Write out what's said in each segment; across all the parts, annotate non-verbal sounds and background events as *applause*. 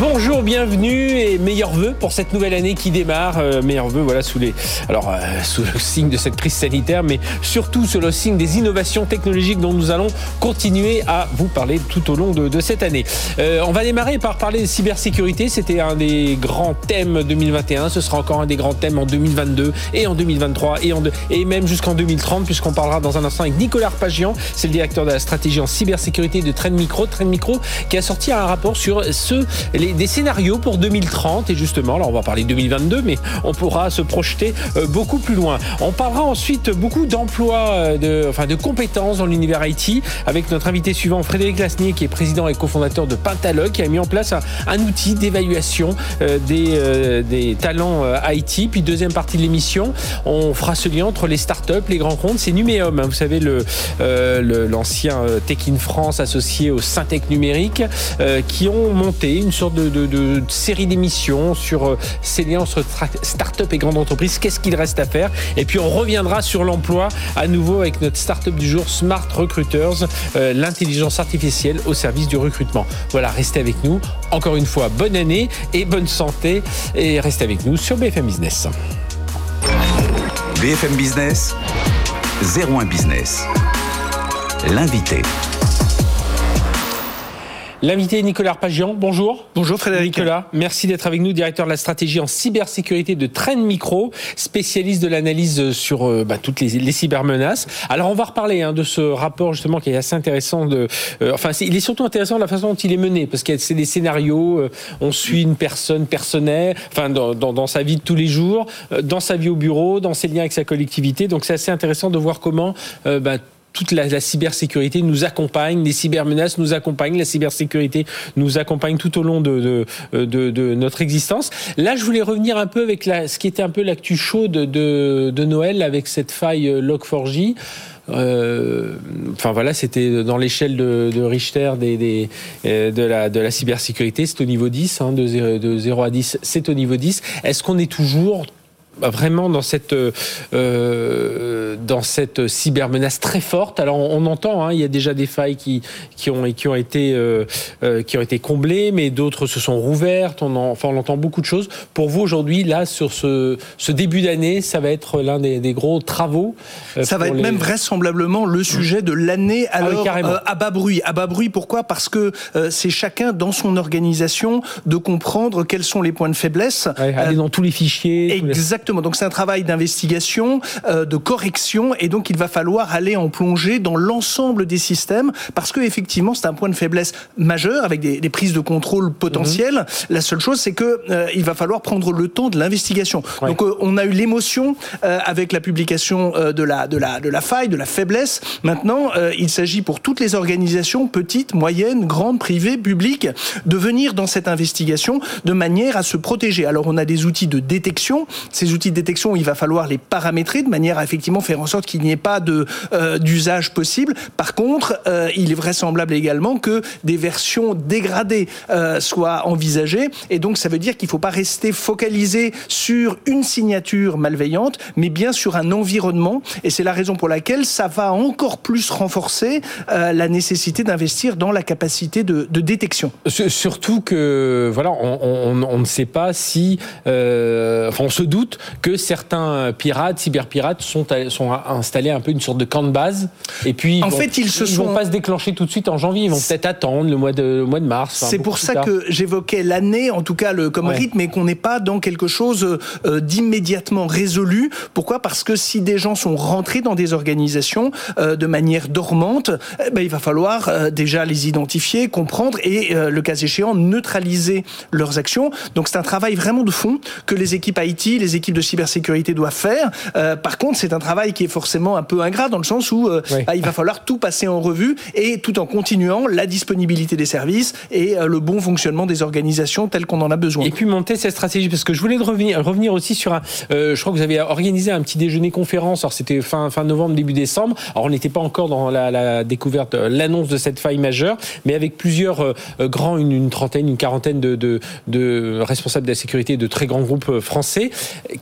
Bonjour, bienvenue et meilleurs vœux pour cette nouvelle année qui démarre. Euh, meilleurs vœux, voilà, sous les, alors euh, sous le signe de cette crise sanitaire, mais surtout sous le signe des innovations technologiques dont nous allons continuer à vous parler tout au long de, cette année. Euh, on va démarrer par parler de cybersécurité. C'était un des grands thèmes 2021. Ce sera encore un des grands thèmes en 2022 et en 2023 et, même jusqu'en 2030, puisqu'on parlera dans un instant avec Nicolas Arpagian. C'est le directeur de la stratégie en cybersécurité de Trend Micro. Trend Micro qui a sorti un rapport sur ce des scénarios pour 2030 et justement, là on va parler 2022, mais on pourra se projeter euh, beaucoup plus loin. On parlera ensuite beaucoup d'emplois, euh, de, enfin de compétences dans l'univers IT avec notre invité suivant Frédéric Lasnier qui est président et cofondateur de Pentalog qui a mis en place un, outil d'évaluation euh, des, talents IT. Puis deuxième partie de l'émission, on fera ce lien entre les startups, les grands comptes, c'est Numéum, hein, vous savez le l'ancien Tech in France associé au Syntec numérique qui ont monté une sorte de, série d'émissions sur euh, ces liens entre start-up et grande entreprise. Qu'est-ce qu'il reste à faire? Et puis on reviendra sur l'emploi à nouveau avec notre start-up du jour, Smart Recruiters, euh, l'intelligence artificielle au service du recrutement. Voilà, restez avec nous. Encore une fois, bonne année et bonne santé. Et restez avec nous sur BFM Business. BFM Business, 01 Business. L'invité. L'invité Nicolas Arpagian, bonjour. Bonjour Frédéric. Nicolas, merci d'être avec nous, directeur de la stratégie en cybersécurité de Trend Micro, spécialiste de l'analyse sur euh, bah, toutes les, les, cybermenaces. Alors on va reparler hein, de ce rapport justement qui est assez intéressant. De, euh, enfin, il est surtout intéressant de la façon dont il est mené, parce que c'est des scénarios, euh, on suit une personne personnelle, enfin dans, dans, dans, sa vie de tous les jours, dans sa vie au bureau, dans ses liens avec sa collectivité. Donc c'est assez intéressant de voir comment bah, toute la, cybersécurité nous accompagne, les cybermenaces nous accompagnent, la cybersécurité nous accompagne tout au long de, notre existence. Là, je voulais revenir un peu avec ce qui était un peu l'actu chaude de, Noël avec cette faille euh, Log4j. Euh, enfin voilà, c'était dans l'échelle de, de, Richter euh, de, la, cybersécurité, c'est au niveau 10, hein, de, 0, de 0 à 10, c'est au niveau 10. Est-ce qu'on est toujours vraiment dans cette euh, dans cette cybermenace très forte. Alors on, entend, hein, il y a déjà des failles qui qui ont qui ont été euh, euh, qui ont été comblées, mais d'autres se sont rouvertes. On enfin on entend beaucoup de choses. Pour vous aujourd'hui, là sur ce ce début d'année, ça va être l'un des, des, gros travaux. ça va être même vraisemblablement le sujet de l'année. Ah alors à bas bruit, à bas bruit. Pourquoi? Parce que c'est chacun dans son organisation de comprendre quels sont les points de faiblesse. aller dans tous les fichiers. Exactement. Donc c'est un travail d'investigation, euh, de correction, et donc il va falloir aller en plonger dans l'ensemble des systèmes parce que effectivement c'est un point de faiblesse majeur avec des, prises de contrôle potentielles. Mhm. La seule chose c'est que euh, il va falloir prendre le temps de l'investigation. Donc euh, on a eu l'émotion avec la publication de la de la de la faille, de la faiblesse. Maintenant, il s'agit pour toutes les organisations petites, moyennes, grandes, privées, publiques, de venir dans cette investigation de manière à se protéger. Alors on a des outils de détection. Ces outils de détection, il va falloir les paramétrer de manière à effectivement faire en sorte qu'il n'y ait pas euh, d'usage possible. Par contre, euh, il est vraisemblable également que des versions dégradées euh, soient envisagées, et donc ça veut dire qu'il ne faut pas rester focalisé sur une signature malveillante, mais bien sur un environnement. Et c'est la raison pour laquelle ça va encore plus renforcer la nécessité d'investir dans la capacité de, détection. Surtout que voilà, on ne sait pas si, enfin, on se doute que certains pirates, cyberpirates, sont, sont installés un peu une sorte de camp de base. Et puis, en fait, ils se vont pas se déclencher tout de suite en janvier. Ils vont peut-être attendre le mois de, mois de mars. C'est pour ça que j'évoquais l'année, en tout cas le, comme rythme, et qu'on n'est pas dans quelque chose euh, d'immédiatement résolu. Pourquoi? Parce que si des gens sont rentrés dans des organisations euh, de manière dormante, eh ben, il va falloir euh, déjà les identifier, comprendre et, le cas échéant, neutraliser leurs actions. Donc c'est un travail vraiment de fond que les équipes IT, les équipes de cybersécurité doivent faire. par contre, c'est un travail qui est forcément un peu ingrat dans le sens où bah, il va falloir tout passer en revue et tout en continuant la disponibilité des services et le bon fonctionnement des organisations telles qu'on en a besoin. Et puis monter cette stratégie, parce que je voulais revenir, revenir aussi sur un. je crois que vous avez organisé un petit déjeuner conférence. Alors c'était fin fin novembre, début décembre. Alors on n'était pas encore dans la, la découverte, l'annonce de cette faille majeure, mais avec plusieurs grands, une, trentaine, une quarantaine de, de, de, responsables de la sécurité de très grands groupes français.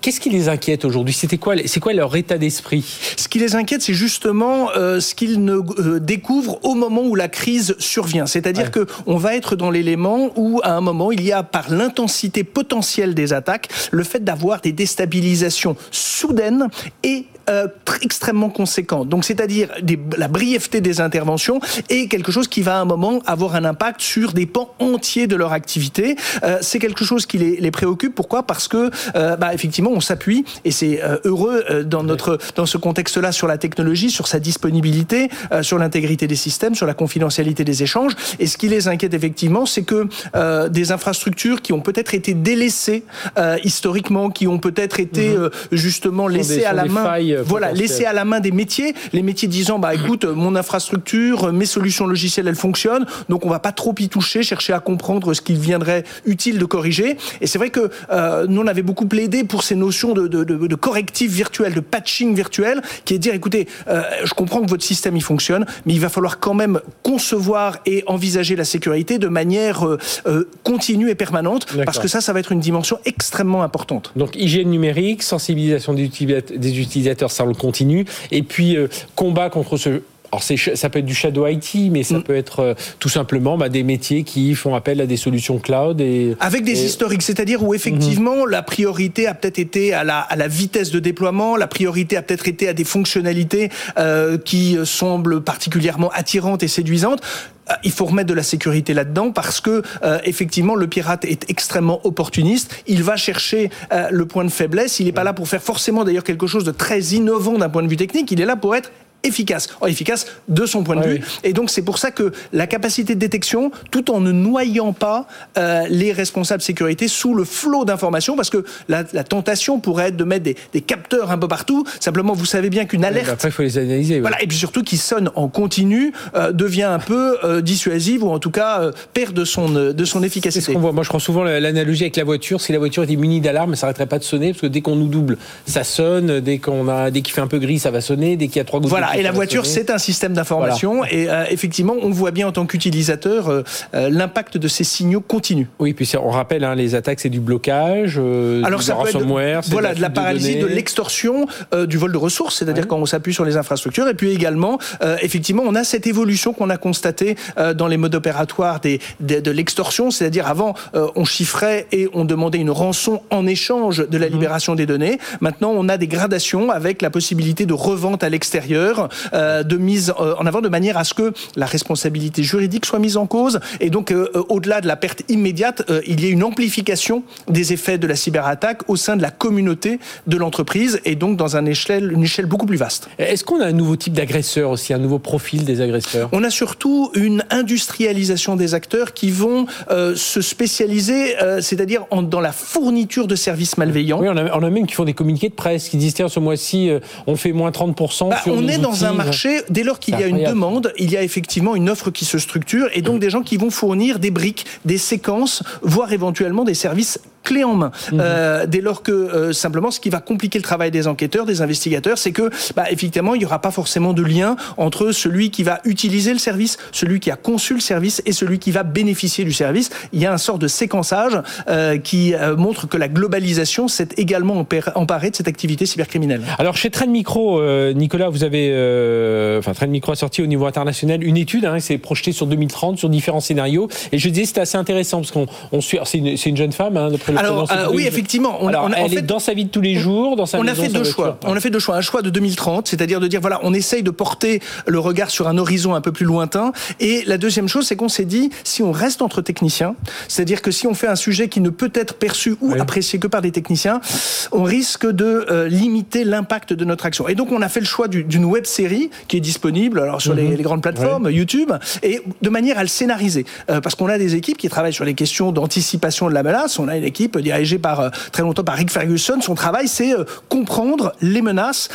Qu'est-ce qui les inquiète aujourd'hui? C'était quoi, c'est quoi leur état d'esprit? Ce qui les inquiète, c'est justement euh, ce qu'ils ne euh, découvrent au moment où la crise survient. C'est-à-dire que on va être dans l'élément où, à un moment, il y a par l'intensité potentielle des attaques, le fait d'avoir des déstabilisations soudaines et euh, extrêmement conséquent. Donc, c'est-à-dire la brièveté des interventions et quelque chose qui va à un moment avoir un impact sur des pans entiers de leur activité. Euh, c'est quelque chose qui les, les préoccupe. Pourquoi? Parce que, euh, bah, effectivement, on s'appuie et c'est euh, heureux euh, dans notre dans ce contexte-là sur la technologie, sur sa disponibilité, euh, sur l'intégrité des systèmes, sur la confidentialité des échanges. Et ce qui les inquiète effectivement, c'est que des infrastructures qui ont peut-être été délaissées historiquement, qui ont peut-être été mhm. justement laissées à la main. Euh, voilà, laisser à la main des métiers, les métiers disant bah écoute, mon infrastructure, mes solutions logicielles, elles fonctionnent, donc on va pas trop y toucher, chercher à comprendre ce qu'il viendrait utile de corriger. Et c'est vrai que euh, nous on avait beaucoup plaidé pour ces notions de, de, de, de correctif virtuel, de patching virtuel, qui est de dire écoutez, euh, je comprends que votre système il fonctionne, mais il va falloir quand même concevoir et envisager la sécurité de manière euh, euh continue et permanente, parce que ça, ça va être une dimension extrêmement importante. Donc hygiène numérique, sensibilisation des utilisateurs ça le continue. Et puis euh, combat contre ce alors ça peut être du shadow IT, mais ça mm. peut être euh, tout simplement bah, des métiers qui font appel à des solutions cloud. Et, Avec des historiques, c'est-à-dire où effectivement mm-hmm. la priorité a peut-être été à la, à la, vitesse de déploiement, la priorité a peut-être été à des fonctionnalités euh, qui semblent particulièrement attirantes et séduisantes euh, il faut remettre de la sécurité là-dedans parce que euh, effectivement le pirate est extrêmement opportuniste. Il va chercher euh, le point de faiblesse. Il n'est pas là pour faire forcément d'ailleurs quelque chose de très innovant d'un point de vue technique. Il est là pour être efficace. Efficace de son point de vue. Et donc c'est pour ça que la capacité de détection, tout en ne noyant pas euh, les responsables sécurité sous le flot d'informations, parce que la, la, tentation pourrait être de mettre des, des, capteurs un peu partout. Simplement, vous savez bien qu'une alerte. après, il faut les analyser. Voilà. Et puis surtout, qui sonne en continu, euh, devient un peu euh, dissuasive ou en tout cas euh, perd de son de son efficacité. C'est ce qu'on voit. Moi, je prends souvent l'analogie avec la voiture. Si la voiture était munie d'alarme, ça n'arrêterait pas de sonner, parce que dès qu'on nous double, ça sonne. Dès qu'on a, dès qu'il fait un peu gris, ça va sonner. Dès qu'il y a trois gouttes voilà et la voiture, c'est un système d'information. Et euh, effectivement, on voit bien en tant qu'utilisateur euh, euh, l'impact de ces signaux continus. Oui, puis on rappelle, hein, les attaques, c'est du blocage, Alors, du ça ransomware, voilà, de, la paralysie, de l'extorsion, du vol de ressources, c'est-à-dire quand on s'appuie sur les infrastructures. Et puis également, effectivement, on a cette évolution qu'on a constatée dans les modes opératoires des, de l'extorsion, c'est-à-dire avant, on chiffrait et on demandait une rançon en échange de la mhm. libération des données. Maintenant, on a des gradations avec la possibilité de revente à l'extérieur, de mise euh, en avant de manière à ce que la responsabilité juridique soit mise en cause et donc euh, euh, au-delà de la perte immédiate, il y ait une amplification des effets de la cyberattaque au sein de la communauté de l'entreprise et donc dans un échelle, une échelle beaucoup plus vaste. Est-ce qu'on a un nouveau type d'agresseur aussi, un nouveau profil des agresseurs? On a surtout une industrialisation des acteurs qui vont se spécialiser, c'est-à-dire dans la fourniture de services malveillants. Oui, on a, on a, même qui font des communiqués de presse qui disent tiens ce mois-ci on fait moins 30% bah, On est dans un marché dès lors qu'il y a une demande, il y a effectivement une offre qui se structure et donc mm. des gens qui vont fournir des briques, des séquences, voire éventuellement des services clé en main. Mhm. Euh, dès lors que euh, simplement, ce qui va compliquer le travail des enquêteurs, des investigateurs, c'est que bah, effectivement, il n'y aura pas forcément de lien entre celui qui va utiliser le service, celui qui a conçu le service et celui qui va bénéficier du service. Il y a un sort de séquençage euh, qui montre que la globalisation s'est également emparée de cette activité cybercriminelle. Alors chez Trend Micro, Nicolas, vous avez, enfin Trend Micro a sorti au niveau international une étude, hein, c'est projeté sur 2030 sur différents scénarios. Et je disais c'était assez intéressant parce qu'on on suit, c'est une, une, jeune femme, hein, alors, euh, oui, effectivement. On, Alors, elle est dans sa vie de tous les jours, dans sa On a fait deux choix. On a fait deux choix. Un choix de 2030, c'est-à-dire de dire voilà, on essaye de porter le regard sur un horizon un peu plus lointain. Et la deuxième chose, c'est qu'on s'est dit si on reste entre techniciens, c'est-à-dire que si on fait un sujet qui ne peut être perçu ou apprécié que par des techniciens, on risque de euh, limiter l'impact de notre action. Et donc, on a fait le choix d'une web série qui est disponible alors sur les, mhm. les, grandes plateformes, YouTube, et de manière à le scénariser, euh, parce qu'on a des équipes qui travaillent sur les questions d'anticipation de la menace. On a une équipe équipe dirigée par très longtemps par Rick Ferguson. Son travail, c'est comprendre les menaces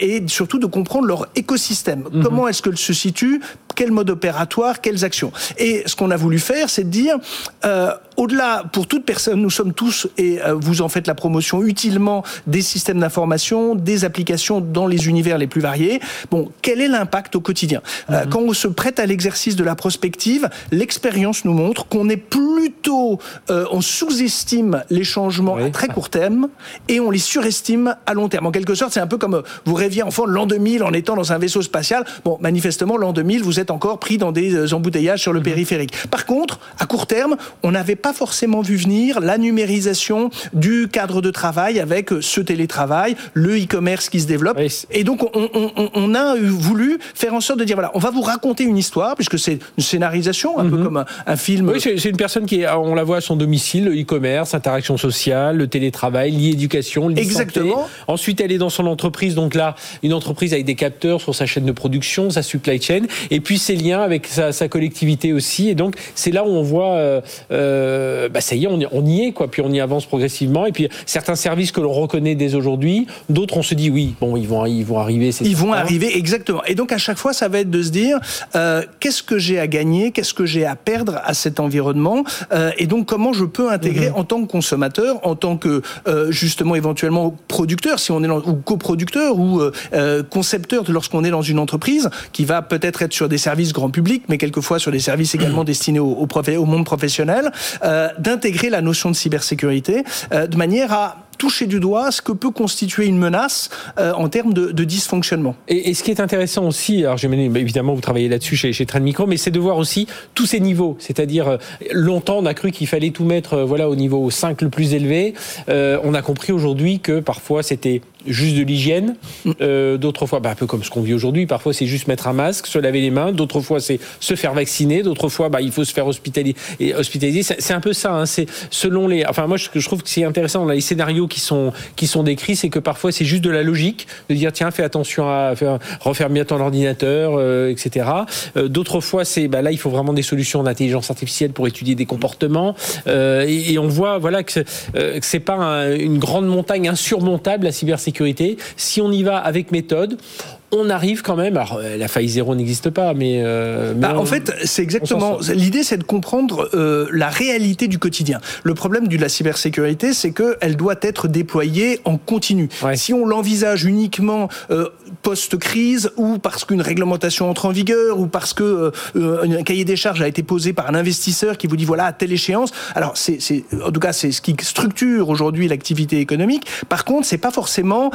et surtout de comprendre leur écosystème. Mhm. Comment est-ce que se situe quel mode opératoire, quelles actions. Et ce qu'on a voulu faire, c'est de dire, euh, au-delà, pour toute personne, nous sommes tous, et euh, vous en faites la promotion utilement, des systèmes d'information, des applications dans les univers les plus variés. Bon, quel est l'impact au quotidien? Euh, mhm. Quand on se prête à l'exercice de la prospective, l'expérience nous montre qu'on est plutôt, on sous-estime les changements à très court terme et on les surestime à long terme. En quelque sorte, c'est un peu comme vous rêviez enfant de l'an 2000 en étant dans un vaisseau spatial. Bon, manifestement, l'an 2000, vous êtes encore pris dans des euh, embouteillages sur le mhm. périphérique. Par contre, à court terme, on n'avait pas forcément vu venir la numérisation du cadre de travail avec euh, ce télétravail, le e-commerce qui se développe. Et donc, on, a voulu faire en sorte de dire, voilà, on va vous raconter une histoire, puisque c'est une scénarisation, un peu mhm. comme un, film. Oui, c'est une personne qui, on la voit à son domicile, le e-commerce, interaction sociale, le télétravail, l'e-éducation, Exactement. Ensuite, elle est dans son entreprise, donc là, une entreprise avec des capteurs sur sa chaîne de production, sa supply chain. Et puis, ses liens avec sa, collectivité aussi. Et donc, c'est là où on voit, euh, euh, bah, ça y est, on, y est, quoi. Puis on y avance progressivement. Et puis, certains services que l'on reconnaît dès aujourd'hui, d'autres, on se dit, oui, bon, ils vont, ils vont arriver. Ils vont arriver, exactement. Et donc, à chaque fois, ça va être de se dire, euh, qu'est-ce que j'ai à gagner, qu'est-ce que j'ai à perdre à cet environnement, et donc, comment je peux intégrer mhm. en tant que consommateur, en tant que, justement, éventuellement, producteur, si on est ou coproducteur, ou concepteur lorsqu'on est dans une entreprise, qui va peut-être être sur des services grand public, mais quelquefois sur des services également destinés au, au, monde professionnel, euh, d'intégrer la notion de cybersécurité euh, de manière à toucher du doigt ce que peut constituer une menace euh, en termes de, dysfonctionnement. Et, ce qui est intéressant aussi, alors évidemment vous travaillez là-dessus chez, chez Trend Micro, mais c'est de voir aussi tous ces niveaux. C'est-à-dire, longtemps on a cru qu'il fallait tout mettre voilà, au niveau 5 le plus élevé. on a compris aujourd'hui que parfois c'était juste de l'hygiène. Euh, d'autres fois, bah, un peu comme ce qu'on vit aujourd'hui, parfois c'est juste mettre un masque, se laver les mains. D'autres fois c'est se faire vacciner. D'autres fois, bah, il faut se faire hospitaliser. Hospitaliser, c'est un peu ça. Hein. C'est selon les. Enfin, moi, je, trouve que c'est intéressant dans les scénarios qui sont qui sont décrits, c'est que parfois c'est juste de la logique de dire tiens, fais attention à faire, referme bien ton ordinateur, euh, etc. Euh, d'autres fois, c'est bah, là, il faut vraiment des solutions d'intelligence artificielle pour étudier des comportements. Euh, et, et, on voit voilà que c'est pas une grande montagne insurmontable la cybersécurité si on y va avec méthode, on arrive quand même. Alors, euh, la faille zéro n'existe pas, mais. Euh, bah, en fait, c'est exactement. L'idée, c'est de comprendre euh, la réalité du quotidien. Le problème de la cybersécurité, c'est qu'elle doit être déployée en continu. Si on l'envisage uniquement post-crise ou parce qu'une réglementation entre en vigueur ou parce que un cahier des charges a été posé par un investisseur qui vous dit voilà à telle échéance. Alors, c'est, en tout cas, c'est ce qui structure aujourd'hui l'activité économique. Par contre, c'est pas forcément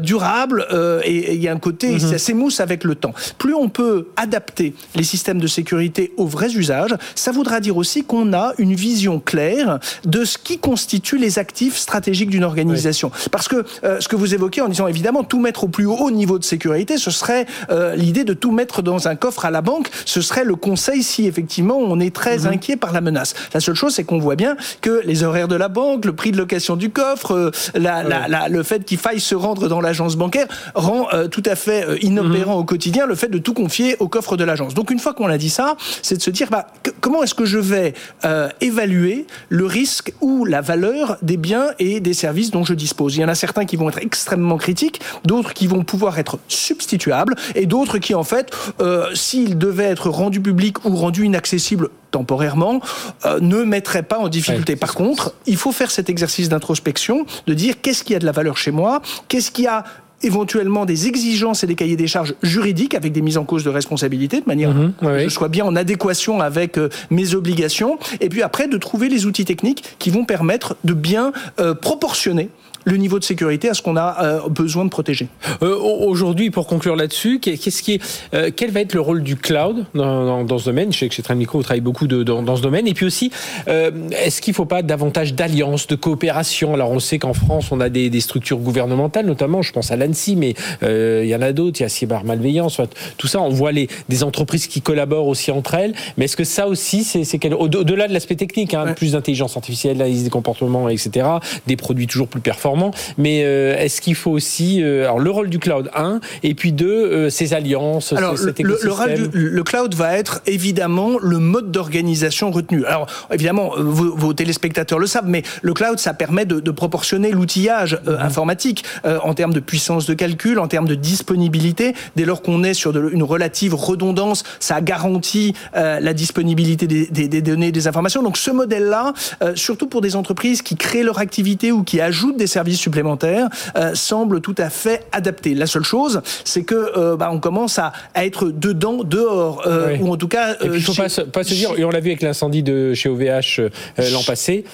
durable et il y a un côté Mhm. ça s'émousse avec le temps. Plus on peut adapter les systèmes de sécurité aux vrais usages, ça voudra dire aussi qu'on a une vision claire de ce qui constitue les actifs stratégiques d'une organisation. Parce que euh, ce que vous évoquez en disant évidemment tout mettre au plus haut niveau de sécurité, ce serait euh, l'idée de tout mettre dans un coffre à la banque, ce serait le conseil si effectivement on est très mhm. inquiet par la menace. La seule chose, c'est qu'on voit bien que les horaires de la banque, le prix de location du coffre, euh, la, le fait qu'il faille se rendre dans l'agence bancaire rend tout à fait euh, inopérant au quotidien le fait de tout confier au coffre de l'agence. Donc une fois qu'on a dit ça, c'est de se dire bah, comment est-ce que je vais euh, évaluer le risque ou la valeur des biens et des services dont je dispose? Il y en a certains qui vont être extrêmement critiques, d'autres qui vont pouvoir être substituables et d'autres qui en fait, euh, s'ils devaient être rendus publics ou rendus inaccessibles temporairement, ne mettraient pas en difficulté. Par contre, il faut faire cet exercice d'introspection, de dire qu'est-ce qui a de la valeur chez moi, qu'est-ce qui a éventuellement des exigences et des cahiers des charges juridiques avec des mises en cause de responsabilité de manière mhm, que je sois bien en adéquation avec euh, mes obligations. Et puis après de trouver les outils techniques qui vont permettre de bien euh, proportionner le niveau de sécurité à ce qu'on a euh, besoin de protéger. Euh, Aujourd'hui, pour conclure là-dessus, qu'est-ce qui est, euh, quel va être le rôle du cloud dans, dans, ce domaine? Je sais que chez Trend Micro, vous travaillez beaucoup de, dans, dans, ce domaine. Et puis aussi, euh, est-ce qu'il ne faut pas davantage d'alliances, de coopération? Alors, on sait qu'en France, on a des, des, structures gouvernementales, notamment, je pense à l'ANSI, mais il y en a d'autres, il y a Cyber Malveillance, tout ça. On voit les, des entreprises qui collaborent aussi entre elles. Mais est-ce que ça aussi, c'est au-delà de l'aspect technique, hein, plus d'intelligence artificielle, l'analyse des comportements, etc., des produits toujours plus performants performant. Mais est-ce qu'il faut aussi alors le rôle du cloud un et puis deux ces alliances, alors, cet le, le, le, cloud va être évidemment le mode d'organisation retenu. Alors évidemment, vos, vos, téléspectateurs le savent, mais le cloud ça permet de, de proportionner l'outillage mm-hmm. informatique en termes de puissance de calcul, en termes de disponibilité. Dès lors qu'on est sur de, une relative redondance, ça garantit euh, la disponibilité des, des, des, données, des informations. Donc ce modèle-là, euh, surtout pour des entreprises qui créent leur activité ou qui ajoutent des services supplémentaires, euh, semble tout à fait adapté. La seule chose, c'est que euh, bah, on commence à, à, être dedans, dehors, euh, ou en tout cas. il ne faut pas, pas, se dire, et on l'a vu avec l'incendie de chez OVH l'an passé,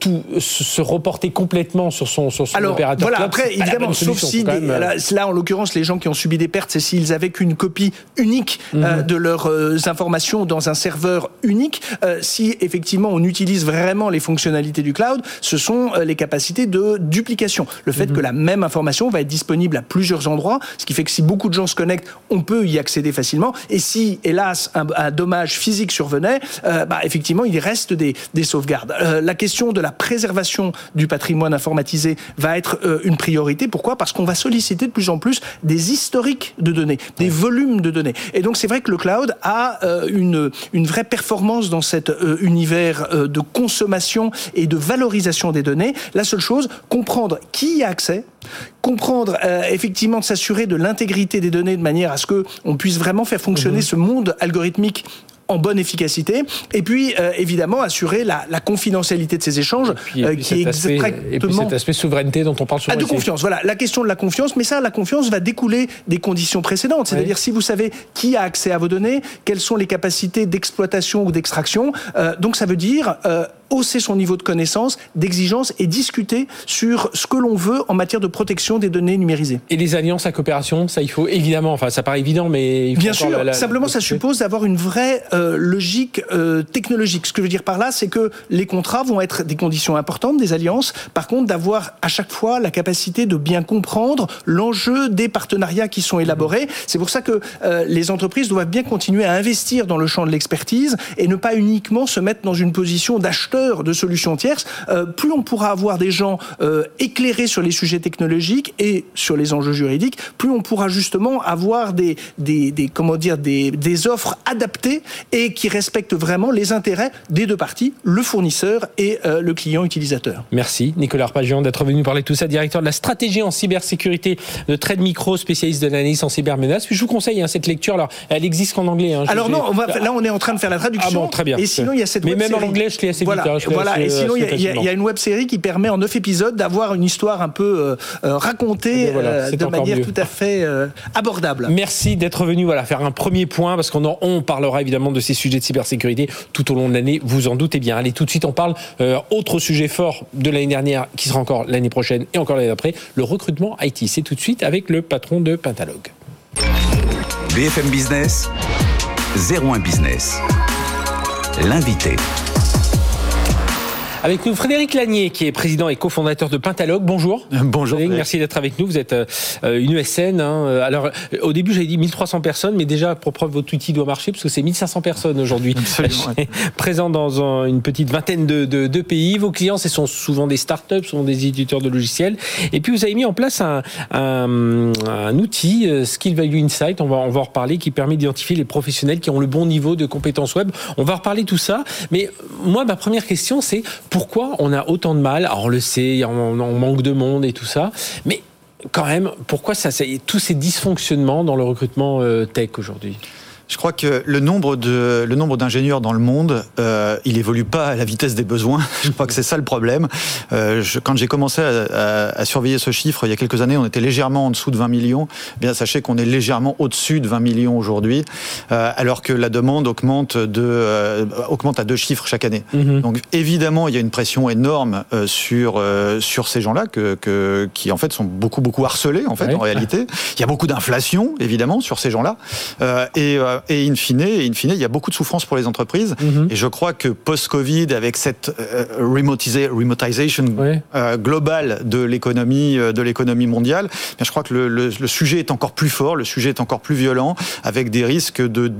tout se reporter complètement sur son, sur son Alors, opérateur. Voilà, après, évidemment, sauf si, des, là, là, en l'occurrence, les gens qui ont subi des pertes, c'est s'ils avaient qu'une copie unique euh, mhm. de leurs euh, informations dans un serveur unique. Euh, si effectivement on utilise vraiment les fonctionnalités du cloud, ce sont les capacités de duplication. Le fait que la même information va être disponible à plusieurs endroits, ce qui fait que si beaucoup de gens se connectent, on peut y accéder facilement. Et si, hélas, un, un dommage physique survenait, bah, effectivement, il reste des, des sauvegardes. la question de la préservation du patrimoine informatisé va être une priorité. Pourquoi? Parce qu'on va solliciter de plus en plus des historiques de données, des volumes de données. Et donc c'est vrai que le cloud a euh, une, une vraie performance dans cet euh, univers euh, de consommation et de valorisation des données. La seule chose, comprendre qui y a accès, comprendre effectivement de s'assurer de l'intégrité des données de manière à ce que on puisse vraiment faire fonctionner mmh. ce monde algorithmique en bonne efficacité, et puis euh, évidemment assurer la, la, confidentialité de ces échanges, euh, qui est exactement... Et puis cet aspect souveraineté dont on parle souvent. Ah, de confiance, voilà, la question de la confiance, mais ça, la confiance va découler des conditions précédentes, c'est-à-dire si vous savez qui a accès à vos données, quelles sont les capacités d'exploitation ou d'extraction, euh, donc ça veut dire hausser son niveau de connaissance, d'exigence et discuter sur ce que l'on veut en matière de protection des données numérisées. Et les alliances à coopération, ça il faut évidemment, enfin ça paraît évident, mais il faut bien sûr. simplement, ça suppose d'avoir une vraie euh, logique euh, technologique. Ce que je veux dire par là, c'est que les contrats vont être des conditions importantes des alliances. Par contre, d'avoir à chaque fois la capacité de bien comprendre l'enjeu des partenariats qui sont élaborés. Mmh. C'est pour ça que euh, les entreprises doivent bien continuer à investir dans le champ de l'expertise et ne pas uniquement se mettre dans une position d'acheteur de solutions tierces, euh, plus on pourra avoir des gens euh, éclairés sur les sujets technologiques et sur les enjeux juridiques, plus on pourra justement avoir des, des, des comment dire, des, des offres adaptées et qui respectent vraiment les intérêts des deux parties, le fournisseur et euh, le client utilisateur. Merci Nicolas Arpagian d'être venu parler de tout ça, directeur de la stratégie en cybersécurité de Trade Micro, spécialiste de l'analyse en cybermenace. Puis je vous conseille hein, cette lecture, alors elle existe qu'en anglais. Hein, alors non, on va, là on est en train de faire la traduction. Ah bon, très bien. Et sinon il y a cette Mais même en anglais, je l'ai assez voilà. Voilà, et sinon, il y, y, a une web série qui permet en neuf épisodes d'avoir une histoire un peu euh, euh racontée eh voilà, euh, de manière mieux. tout à fait euh, abordable. Merci d'être venu voilà, faire un premier point, parce qu'on on parlera évidemment de ces sujets de cybersécurité tout au long de l'année, vous en doutez bien. Allez, tout de suite, on parle euh, autre sujet fort de l'année dernière, qui sera encore l'année prochaine et encore l'année d'après, le recrutement IT. C'est tout de suite avec le patron de Pentalog. BFM Business, 01 Business. L'invité. Avec nous, Frédéric Lanier, qui est président et cofondateur de Pentalogue. Bonjour. *laughs* Bonjour. Frédéric, merci d'être avec nous. Vous êtes euh, une USN. Hein. Alors, au début, j'avais dit 1300 personnes, mais déjà, pour preuve, votre outil doit marcher, parce que c'est 1500 personnes aujourd'hui. Ouais. *laughs* Présents dans un, une petite vingtaine de, de, de, pays. Vos clients, ce sont souvent des startups, souvent des éditeurs de logiciels. Et puis, vous avez mis en place un, un, un outil, euh, Skill Value Insight, on va, on va en reparler, qui permet d'identifier les professionnels qui ont le bon niveau de compétences web. On va reparler tout ça. Mais moi, ma première question, c'est pourquoi on a autant de mal Alors on le sait, on, manque de monde et tout ça, mais quand même, pourquoi ça, ça tous ces dysfonctionnements dans le recrutement euh, tech aujourd'hui? Je crois que le nombre de le nombre d'ingénieurs dans le monde, euh, il évolue pas à la vitesse des besoins. *laughs* Je crois que c'est ça le problème. Euh, je, quand j'ai commencé à, à, à, surveiller ce chiffre il y a quelques années, on était légèrement en dessous de 20 millions. Eh bien, sachez qu'on est légèrement au-dessus de 20 millions aujourd'hui, euh, alors que la demande augmente de euh, augmente à deux chiffres chaque année. Mm -hmm. Donc évidemment, il y a une pression énorme euh, sur euh, sur ces gens-là que, que, qui en fait sont beaucoup beaucoup harcelés en fait ouais. en réalité. Il y a beaucoup d'inflation évidemment sur ces gens-là et et in fine, in fine, il y a beaucoup de souffrance pour les entreprises. Mhm. Et je crois que post-Covid, avec cette remotisation globale de l'économie, de l'économie mondiale, je crois que le, sujet est encore plus fort, le sujet est encore plus violent, avec des risques de,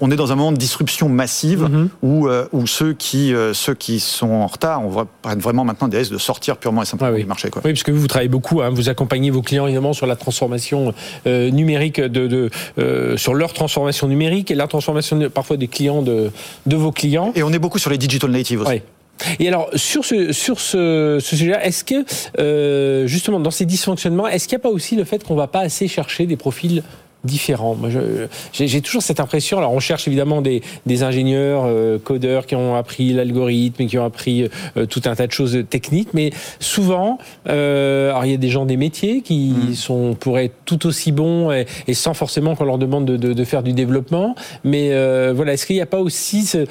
on est dans un moment de disruption massive mhm. où, où ceux qui, ceux qui sont en retard, on voit vraiment maintenant des risques de sortir purement et simplement du marché. Oui, parce que vous, vous travaillez beaucoup, hein, vous accompagnez vos clients évidemment sur la transformation euh, numérique, de, euh, sur leur transformation numérique et la transformation parfois des clients de, de vos clients. Et on est beaucoup sur les digital natives aussi. Et alors, sur ce, sur ce, ce sujet-là, est-ce que, euh, justement, dans ces dysfonctionnements, est-ce qu'il n'y a pas aussi le fait qu'on ne va pas assez chercher des profils différents. Moi, j'ai toujours cette impression. Alors, on cherche évidemment des, des ingénieurs, euh, codeurs qui ont appris l'algorithme, qui ont appris euh, tout un tas de choses techniques, mais souvent, euh, alors il y a des gens des métiers qui mmh. sont pourraient être tout aussi bons et, et sans forcément qu'on leur demande de, de, de, faire du développement. Mais euh, voilà, est-ce qu'il n'y a pas aussi ce,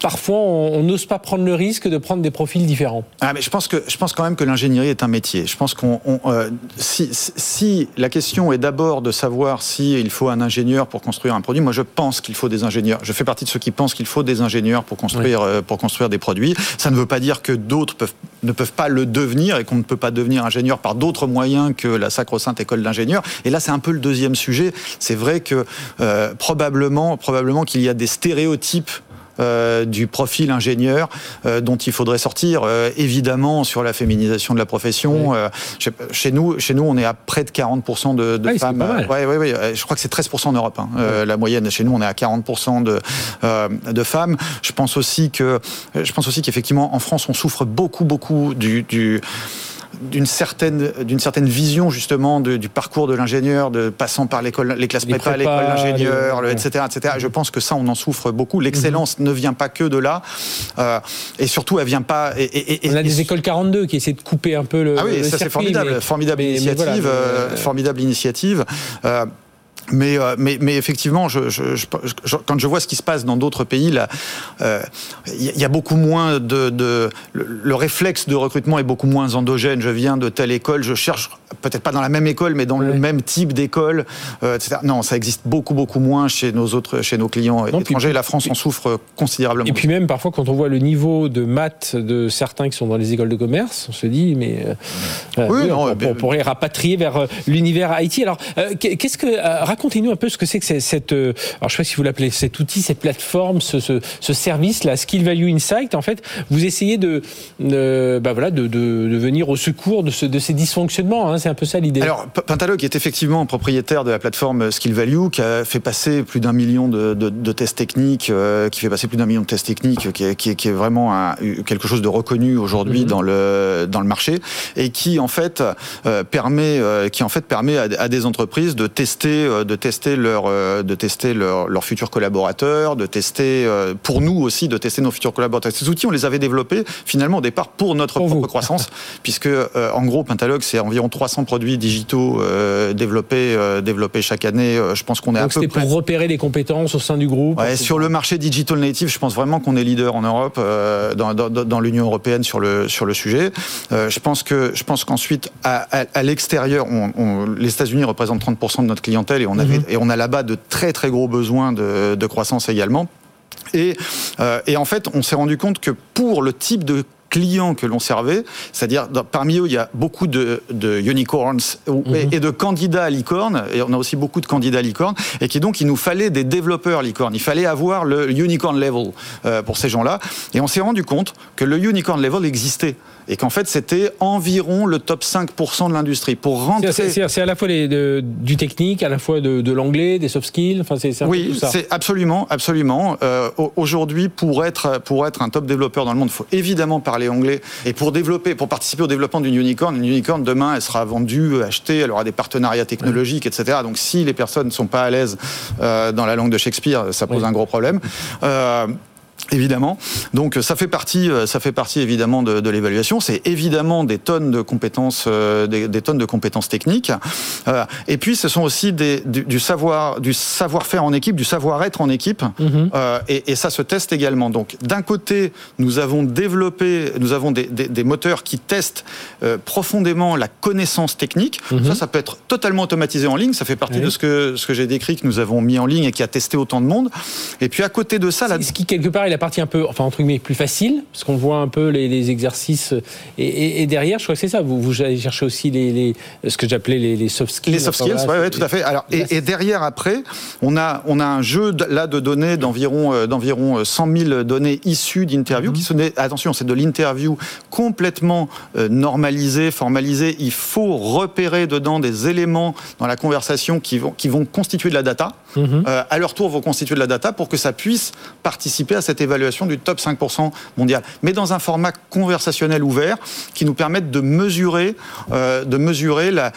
parfois on n'ose pas prendre le risque de prendre des profils différents? Ah, mais je pense que je pense quand même que l'ingénierie est un métier. Je pense qu'on si, si la question est d'abord de savoir s'il faut un ingénieur pour construire un produit. Moi, je pense qu'il faut des ingénieurs. Je fais partie de ceux qui pensent qu'il faut des ingénieurs pour construire, euh, pour construire des produits. Ça ne veut pas dire que d'autres ne peuvent pas le devenir et qu'on ne peut pas devenir ingénieur par d'autres moyens que la sacro-sainte école d'ingénieurs. Et là, c'est un peu le deuxième sujet. C'est vrai que euh, probablement, probablement qu'il y a des stéréotypes euh, du profil ingénieur euh, dont il faudrait sortir. Euh, évidemment, sur la féminisation de la profession, chez nous, chez nous, on est à près de 40% de, de ah femmes. Ouais, ouais, ouais, je crois que c'est 13% en Europe. Hein. la moyenne chez nous, on est à 40% de, de femmes. Je pense aussi que, je pense aussi qu'effectivement, en France, on souffre beaucoup, beaucoup du, du d'une certaine, d'une certaine vision justement du parcours de l'ingénieur, de passant par l'école, les classes prépa, l'école d'ingénieur, etc., etc. Je pense que ça, on en souffre beaucoup. L'excellence mhm. ne vient pas que de là, euh, et surtout, elle vient pas. Et, on a des écoles 42 qui essaient de couper un peu le. Ah oui, ça c'est formidable, formidable, initiative, euh, formidable initiative, formidable initiative. Mais, euh, mais, mais, effectivement, je, je, je, quand je vois ce qui se passe dans d'autres pays, il euh, y, a beaucoup moins de, de le, réflexe de recrutement est beaucoup moins endogène. Je viens de telle école, je cherche peut-être pas dans la même école, mais dans le même type d'école, euh, etc. Non, ça existe beaucoup beaucoup moins chez nos autres, chez nos clients étrangers. la France en souffre considérablement. Et puis même parfois, quand on voit le niveau de maths de certains qui sont dans les écoles de commerce, on se dit mais oui, non, on, pourrait les rapatrier vers l'univers IT. Alors, qu'est-ce que racontez-nous un peu ce que c'est que cette, euh, alors je sais pas si vous l'appelez cet outil, cette plateforme, ce, ce, ce, service, la Skill Value Insight. En fait, vous essayez de, de bah voilà, de, de, de, venir au secours de, ce, de ces dysfonctionnements. Hein, c'est un peu ça l'idée. Alors, Pintalo, qui est effectivement propriétaire de la plateforme Skill Value, qui a fait passer plus d'un million de, tests techniques, euh, qui fait passer plus d'un million de tests techniques, qui est, qui est, qui est vraiment un, quelque chose de reconnu aujourd'hui mhm. dans le dans le marché et qui en fait euh, permet, qui en fait permet à, à des entreprises de tester de tester leur, euh, de tester leurs leur futurs collaborateurs, de tester, euh, pour nous aussi, de tester nos futurs collaborateurs. Ces outils, on les avait développés finalement au départ pour notre propre croissance, *laughs* puisque euh, en gros, Pentalog, c'est environ 300 produits digitaux développés, développés chaque année. je pense qu'on est Donc un peu. C'était pour repérer les compétences au sein du groupe. Ouais, sur le marché digital native, je pense vraiment qu'on est leader en Europe, dans, dans, dans l'Union européenne sur le sur le sujet. je pense que je pense qu'ensuite, à, à, l'extérieur, on, on, les États-Unis représentent 30% de notre clientèle et on a Mhm. et on a là-bas de très très gros besoins de, croissance également. Et, euh, et, en fait, on s'est rendu compte que pour le type de clients que l'on servait, c'est-à-dire parmi eux, il y a beaucoup de, unicorns mhm. et, de candidats à licorne, et on a aussi beaucoup de candidats à licorne, et qui donc il nous fallait des développeurs licorne. Il fallait avoir le unicorn level euh, pour ces gens-là, et on s'est rendu compte que le unicorn level existait et qu'en fait c'était environ le top 5% de l'industrie. Pour rentrer, c'est à la fois les, du technique, à la fois de, l'anglais, des soft skills. Enfin, c'est oui, c'est absolument, absolument. Euh, Aujourd'hui, pour être pour être un top développeur dans le monde, il faut évidemment parler anglais. Et pour développer, pour participer au développement d'une unicorn, une unicorn demain, elle sera vendue, achetée, elle aura des partenariats technologiques, etc. Donc si les personnes ne sont pas à l'aise euh, dans la langue de Shakespeare, ça pose un gros problème. Euh, Évidemment. Donc ça fait partie, euh, ça fait partie évidemment de, de l'évaluation. C'est évidemment des tonnes de compétences, euh, des, des, tonnes de compétences techniques. Euh, et puis ce sont aussi des, du, du, savoir, du savoir-faire en équipe, du savoir-être en équipe. Mm -hmm. et, et, ça se teste également. Donc d'un côté, nous avons développé, nous avons des, des, des moteurs qui testent profondément la connaissance technique. Mm -hmm. Ça, ça peut être totalement automatisé en ligne. Ça fait partie oui. de ce que ce que j'ai décrit que nous avons mis en ligne et qui a testé autant de monde. Et puis à côté de ça, là, ce qui quelque part, il partie un peu, enfin entre guillemets, plus facile, parce qu'on voit un peu les, les exercices. Et, et, et, derrière, je crois que c'est ça. Vous, vous allez chercher aussi les, les ce que j'appelais les, les, soft skills. Les soft skills, oui, ouais, tout à fait. Alors, et, et, derrière, après, on a, on a un jeu là de données d'environ euh, d'environ 100 000 données issues d'interviews, mm -hmm. qui sont, attention, c'est de l'interview complètement euh, normalisée, formalisée. Il faut repérer dedans des éléments dans la conversation qui vont, qui vont constituer de la data. Mm -hmm. euh, à leur tour, vont constituer de la data pour que ça puisse participer à cette du top 5% mondial. Mais dans un format conversationnel ouvert qui nous permette de mesurer, euh, de mesurer la,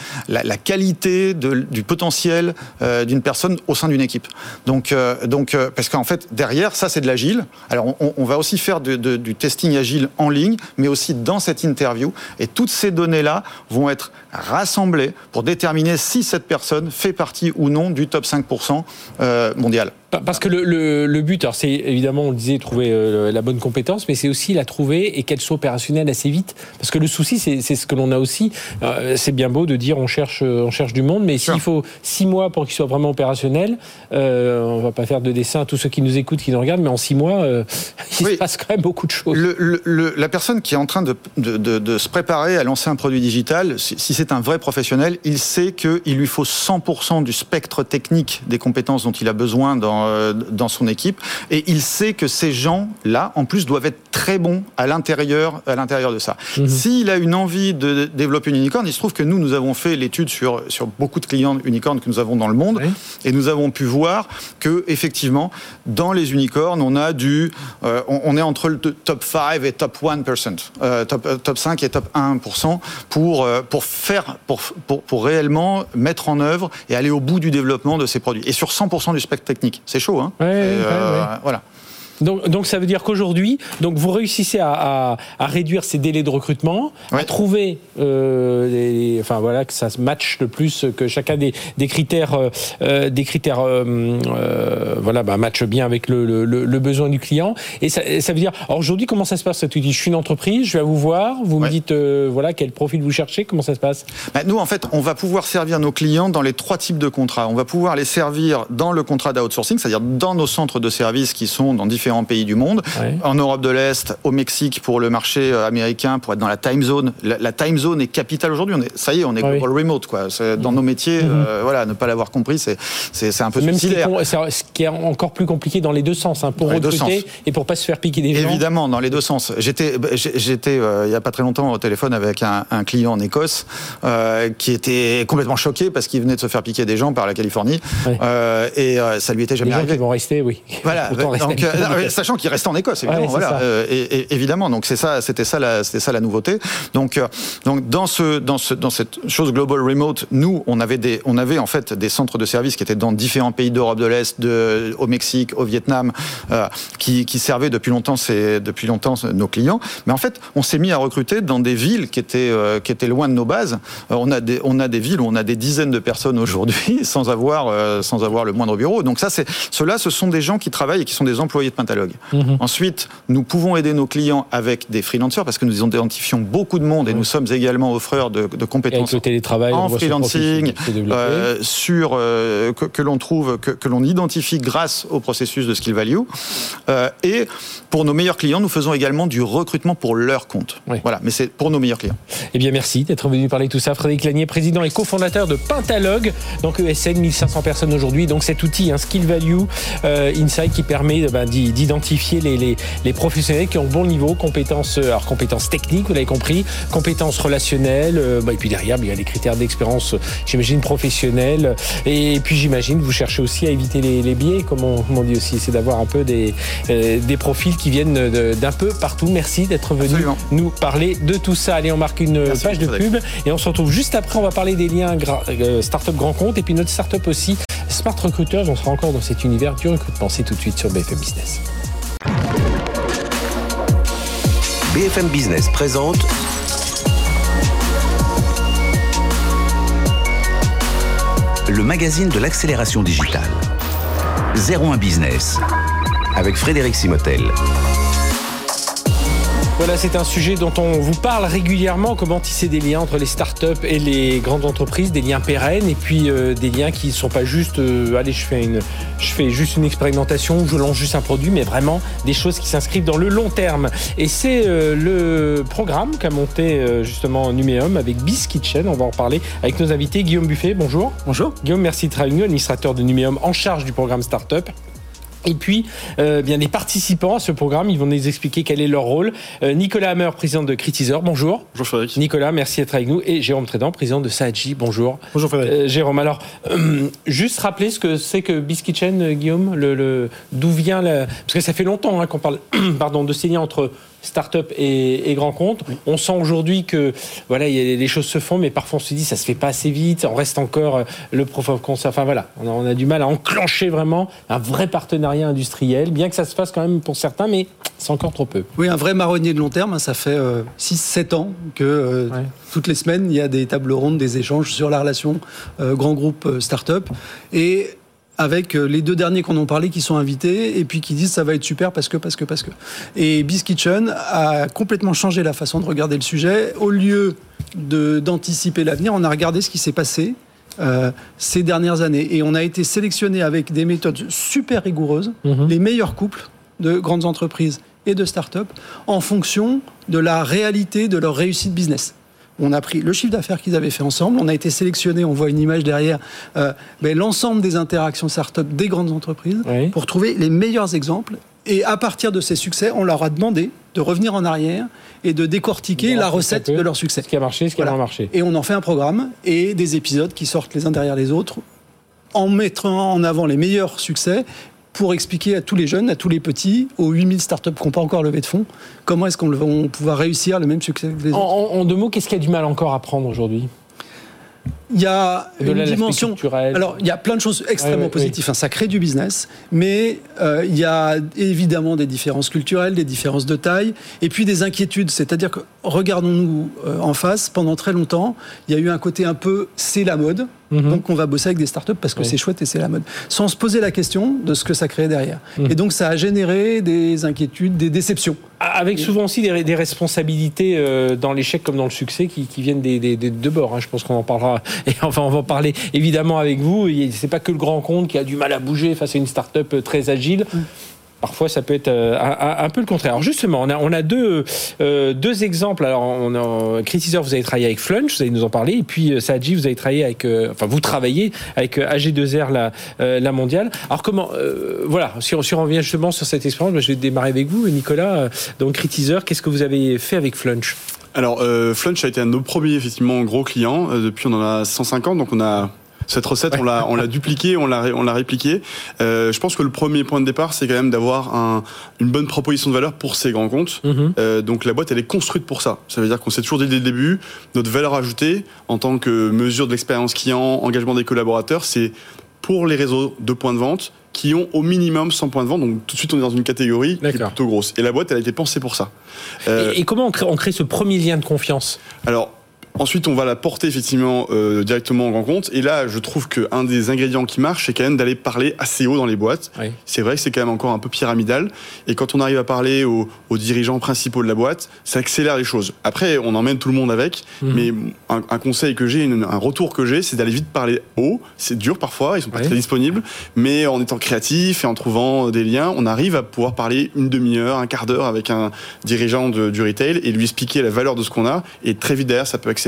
qualité du potentiel euh, d'une personne au sein d'une équipe. Donc, euh, donc parce qu'en fait, derrière, ça, c'est de l'agile. Alors, on, va aussi faire du testing agile en ligne, mais aussi dans cette interview. Et toutes ces données-là vont être rassemblées pour déterminer si cette personne fait partie ou non du top 5% mondial. Parce que le, le, le but, alors c'est évidemment, on le disait, trouver euh, la bonne compétence, mais c'est aussi la trouver et qu'elle soit opérationnelle assez vite. Parce que le souci, c'est ce que l'on a aussi. Euh, c'est bien beau de dire on cherche, on cherche du monde, mais s'il faut six mois pour qu'il soit vraiment opérationnel, euh, on va pas faire de dessin à tous ceux qui nous écoutent, qui nous regardent, mais en six mois, euh, *laughs* il oui. se passe quand même beaucoup de choses. Le, la personne qui est en train de, de, de, de, se préparer à lancer un produit digital, si, si c'est un vrai professionnel, il sait qu'il lui faut 100% du spectre technique des compétences dont il a besoin dans dans son équipe et il sait que ces gens là en plus doivent être très bons à l'intérieur à l'intérieur de ça. Mmh. S'il a une envie de développer une unicorne, il se trouve que nous nous avons fait l'étude sur sur beaucoup de clients unicornes que nous avons dans le monde oui. et nous avons pu voir que effectivement dans les unicornes, on a du euh, on, on, est entre le top 5 et top 1%, euh, top euh, top 5 et top 1% pour euh, pour faire pour, pour pour réellement mettre en œuvre et aller au bout du développement de ces produits et sur 100% du spectre technique. C'est chaud Hein ouais, euh, ouais. Voilà. Donc, donc, ça veut dire qu'aujourd'hui, donc vous réussissez à, à, à, réduire ces délais de recrutement, ouais. à trouver, euh, les, enfin voilà, que ça se matche le plus, que chacun des, des critères, euh, des critères, euh, voilà, bah, matche bien avec le, le, le, besoin du client. Et ça, ça veut dire, aujourd'hui, comment ça se passe Tu dis, je suis une entreprise, je vais vous voir, vous ouais. me dites, euh, voilà, quel profil vous cherchez, comment ça se passe? Bah, Nous, en fait, on va pouvoir servir nos clients dans les trois types de contrats. On va pouvoir les servir dans le contrat d'outsourcing, c'est-à-dire dans nos centres de services qui sont dans différents pays du monde. Ouais. En Europe de l'Est, au Mexique pour le marché euh, américain, pour être dans la time zone. La, la time zone est capitale aujourd'hui. Ça y est, on est global remote. Quoi. Dans nos métiers, -hmm. euh, voilà, ne pas l'avoir compris, c'est un peu Même suicidaire. Ce qui, est, ce qui est encore plus compliqué dans les deux sens, hein, pour dans recruter et pour pas se faire piquer des gens. Évidemment, dans les deux sens. J'étais, j'étais euh, il y a pas très longtemps au téléphone avec un, un client en Écosse euh, qui était complètement choqué parce qu'il venait de se faire piquer des gens par la Californie ouais. et ça lui était jamais les arrivé. Gens qui vont rester, oui. Voilà. Donc, sachant qu'il restait en Écosse, évidemment. Ouais, voilà. Euh, et, et, évidemment, donc c'est ça, c'était ça, la, c'était ça la nouveauté. Donc, euh, donc dans ce, dans ce, dans cette chose global remote, nous, on avait des, on avait en fait des centres de services qui étaient dans différents pays d'Europe de l'Est, de, au Mexique, au Vietnam, euh, qui, qui servaient depuis longtemps, c'est depuis longtemps nos clients. Mais en fait, on s'est mis à recruter dans des villes qui étaient, qui étaient loin de nos bases. On a des, on a des villes où on a des dizaines de personnes aujourd'hui *laughs* sans avoir, sans avoir le moindre bureau. Donc ça, c'est, ceux-là, ce sont des gens qui travaillent et qui sont des employés de Mmh. Ensuite, nous pouvons aider nos clients avec des freelancers parce que nous identifions beaucoup de monde et nous sommes également offreurs de, de compétences télétravail, en freelancing, euh, sur euh, que, que l'on trouve, que, que l'on identifie grâce au processus de skill value. Euh, et pour nos meilleurs clients, nous faisons également du recrutement pour leur compte. Oui. Voilà, mais c'est pour nos meilleurs clients. Eh bien, merci d'être venu parler de tout ça, Frédéric Lanier, président et cofondateur de Pentalogue, donc ESN, 1500 personnes aujourd'hui. Donc cet outil, un skill value insight qui permet ben, d'identifier les, les, les, professionnels qui ont bon niveau, compétences, euh, alors compétences techniques, vous l'avez compris, compétences relationnelles, euh, bah, et puis derrière, il y a les critères d'expérience, j'imagine, professionnelle. Et puis j'imagine, vous cherchez aussi à éviter les, les biais, comme on, comme on, dit aussi, c'est d'avoir un peu des, euh, des profils qui viennent d'un peu partout. Merci d'être venu Absolument. nous parler de tout ça. Allez, on marque une Merci page de pub et on se retrouve juste après. On va parler des liens euh, Startup Grand Compte et puis notre startup aussi, Smart Recruiters, on sera encore dans cet univers du recrutement. C'est tout de suite sur BFM Business. BFM Business présente le magazine de l'accélération digitale. 01 Business avec Frédéric Simotel. Voilà, c'est un sujet dont on vous parle régulièrement, comment tisser des liens entre les startups et les grandes entreprises, des liens pérennes et puis euh, des liens qui ne sont pas juste, euh, allez, je fais, une, je fais juste une expérimentation, je lance juste un produit, mais vraiment des choses qui s'inscrivent dans le long terme. Et c'est euh, le programme qu'a monté justement Numéum avec Biz Kitchen, on va en parler avec nos invités. Guillaume Buffet, bonjour. Bonjour. Guillaume, merci de travailler avec nous, administrateur de Numéum en charge du programme Startup. Et puis, euh, bien les participants à ce programme, ils vont nous expliquer quel est leur rôle. Euh, Nicolas Hammer, président de Critizer, bonjour. Bonjour Frédéric. Nicolas, merci d'être avec nous. Et Jérôme Trédan, président de Saadji, bonjour. Bonjour Frédéric. Euh, Jérôme, alors, juste rappeler ce que c'est que Biscuitchen, euh, Guillaume, le, le, d'où vient la... Parce que ça fait longtemps hein, qu'on parle *clears throat* pardon, de ces liens entre start-up et, et grand compte. On sent aujourd'hui que voilà, y a, les choses se font, mais parfois on se dit ça se fait pas assez vite. On reste encore euh, le proof of concept. Enfin voilà, on a, on a, du mal à enclencher vraiment un vrai partenariat industriel, bien que ça se fasse quand même pour certains, mais c'est encore trop peu. Oui, un vrai marronnier de long terme. Ça fait euh, 6-7 ans que euh, ouais. toutes les semaines il y a des tables rondes, des échanges sur la relation euh, grand groupe start-up et avec euh, les deux derniers qu'on en parlé qui sont invités et puis qui disent ça va être super parce que, parce que, parce que. Et Biz Kitchen a complètement changé la façon de regarder le sujet. Au lieu d'anticiper l'avenir, on a regardé ce qui s'est passé euh, ces dernières années. Et on a été sélectionné avec des méthodes super rigoureuses, -hmm. les meilleurs couples de grandes entreprises et de start-up en fonction de la réalité de leur réussite business on a pris le chiffre d'affaires qu'ils avaient fait ensemble, on a été sélectionné, on voit une image derrière, euh, ben, l'ensemble des interactions start-up des grandes entreprises oui. pour trouver les meilleurs exemples. Et à partir de ces succès, on leur a demandé de revenir en arrière et de décortiquer la recette de leur succès. Ce qui a marché, ce qui voilà. a marché. Et on en fait un programme et des épisodes qui sortent les uns derrière les autres en mettant en avant les meilleurs succès pour expliquer à tous les jeunes, à tous les petits, aux 8000 startups qui n'ont pas encore levé de fonds, comment est-ce qu'on va pouvoir réussir le même succès que les autres. En, en deux mots, qu'est-ce qu'il y a du mal encore à prendre aujourd'hui? Il y a une dimension. Alors, il y a plein de choses extrêmement positives. Enfin, ça crée du business, mais euh, il y a évidemment des différences culturelles, des différences de taille, et puis des inquiétudes. C'est-à-dire que, regardons-nous euh, en face, pendant très longtemps, il y a eu un côté un peu c'est la mode. Mm -hmm. Donc, on va bosser avec des startups parce que c'est chouette et c'est la mode. Sans se poser la question de ce que ça crée derrière. Mm -hmm. Et donc, ça a généré des inquiétudes, des déceptions. Avec souvent aussi des, des responsabilités euh, dans l'échec comme dans le succès qui, qui viennent des, des, des deux bords. Hein. Je pense qu'on en parlera *laughs* et enfin, on va en parler évidemment avec vous. C'est pas que le grand compte qui a du mal à bouger face à une start-up très agile. Mmh. Parfois, ça peut être euh, un, peu le contraire. Alors justement, on a, deux, euh, deux exemples. Alors, on vous avez travaillé avec Flunch, vous allez nous en parler. Et puis, euh, Saadji, vous avez travaillé avec... Enfin, vous travaillez avec euh, AG2R, la, la mondiale. Alors, comment... voilà, si on, si on revient justement sur cette expérience, je vais démarrer avec vous, Nicolas. Donc, Critizer, qu'est-ce que vous avez fait avec Flunch? Alors, Flunch a été un de nos premiers, effectivement, gros clients. Depuis, on en a 150, donc on a cette recette, on l'a, on l'a dupliquée, on l'a, on l'a répliquée. Euh, je pense que le premier point de départ, c'est quand même d'avoir un, une bonne proposition de valeur pour ces grands comptes. Mm -hmm. euh, donc la boîte, elle est construite pour ça. Ça veut dire qu'on s'est toujours dit dès le début, notre valeur ajoutée en tant que mesure de l'expérience client, engagement des collaborateurs, c'est pour les réseaux de points de vente qui ont au minimum 100 points de vente. Donc tout de suite, on est dans une catégorie qui est plutôt grosse. Et la boîte, elle a été pensée pour ça. Euh, et, et, comment on crée, on crée, ce premier lien de confiance? Alors, Ensuite, on va la porter effectivement euh, directement en grand compte. Et là, je trouve qu'un des ingrédients qui marche, c'est quand même d'aller parler assez haut dans les boîtes. Oui. C'est vrai que c'est quand même encore un peu pyramidal. Et quand on arrive à parler aux, aux, dirigeants principaux de la boîte, ça accélère les choses. Après, on emmène tout le monde avec. Mmh. Mais un, un, conseil que j'ai, un retour que j'ai, c'est d'aller vite parler haut. C'est dur parfois, ils sont pas oui. très disponibles. Mais en étant créatif et en trouvant des liens, on arrive à pouvoir parler une demi-heure, un quart d'heure avec un dirigeant de, du retail et lui expliquer la valeur de ce qu'on a. Et très vite derrière, ça peut accélérer.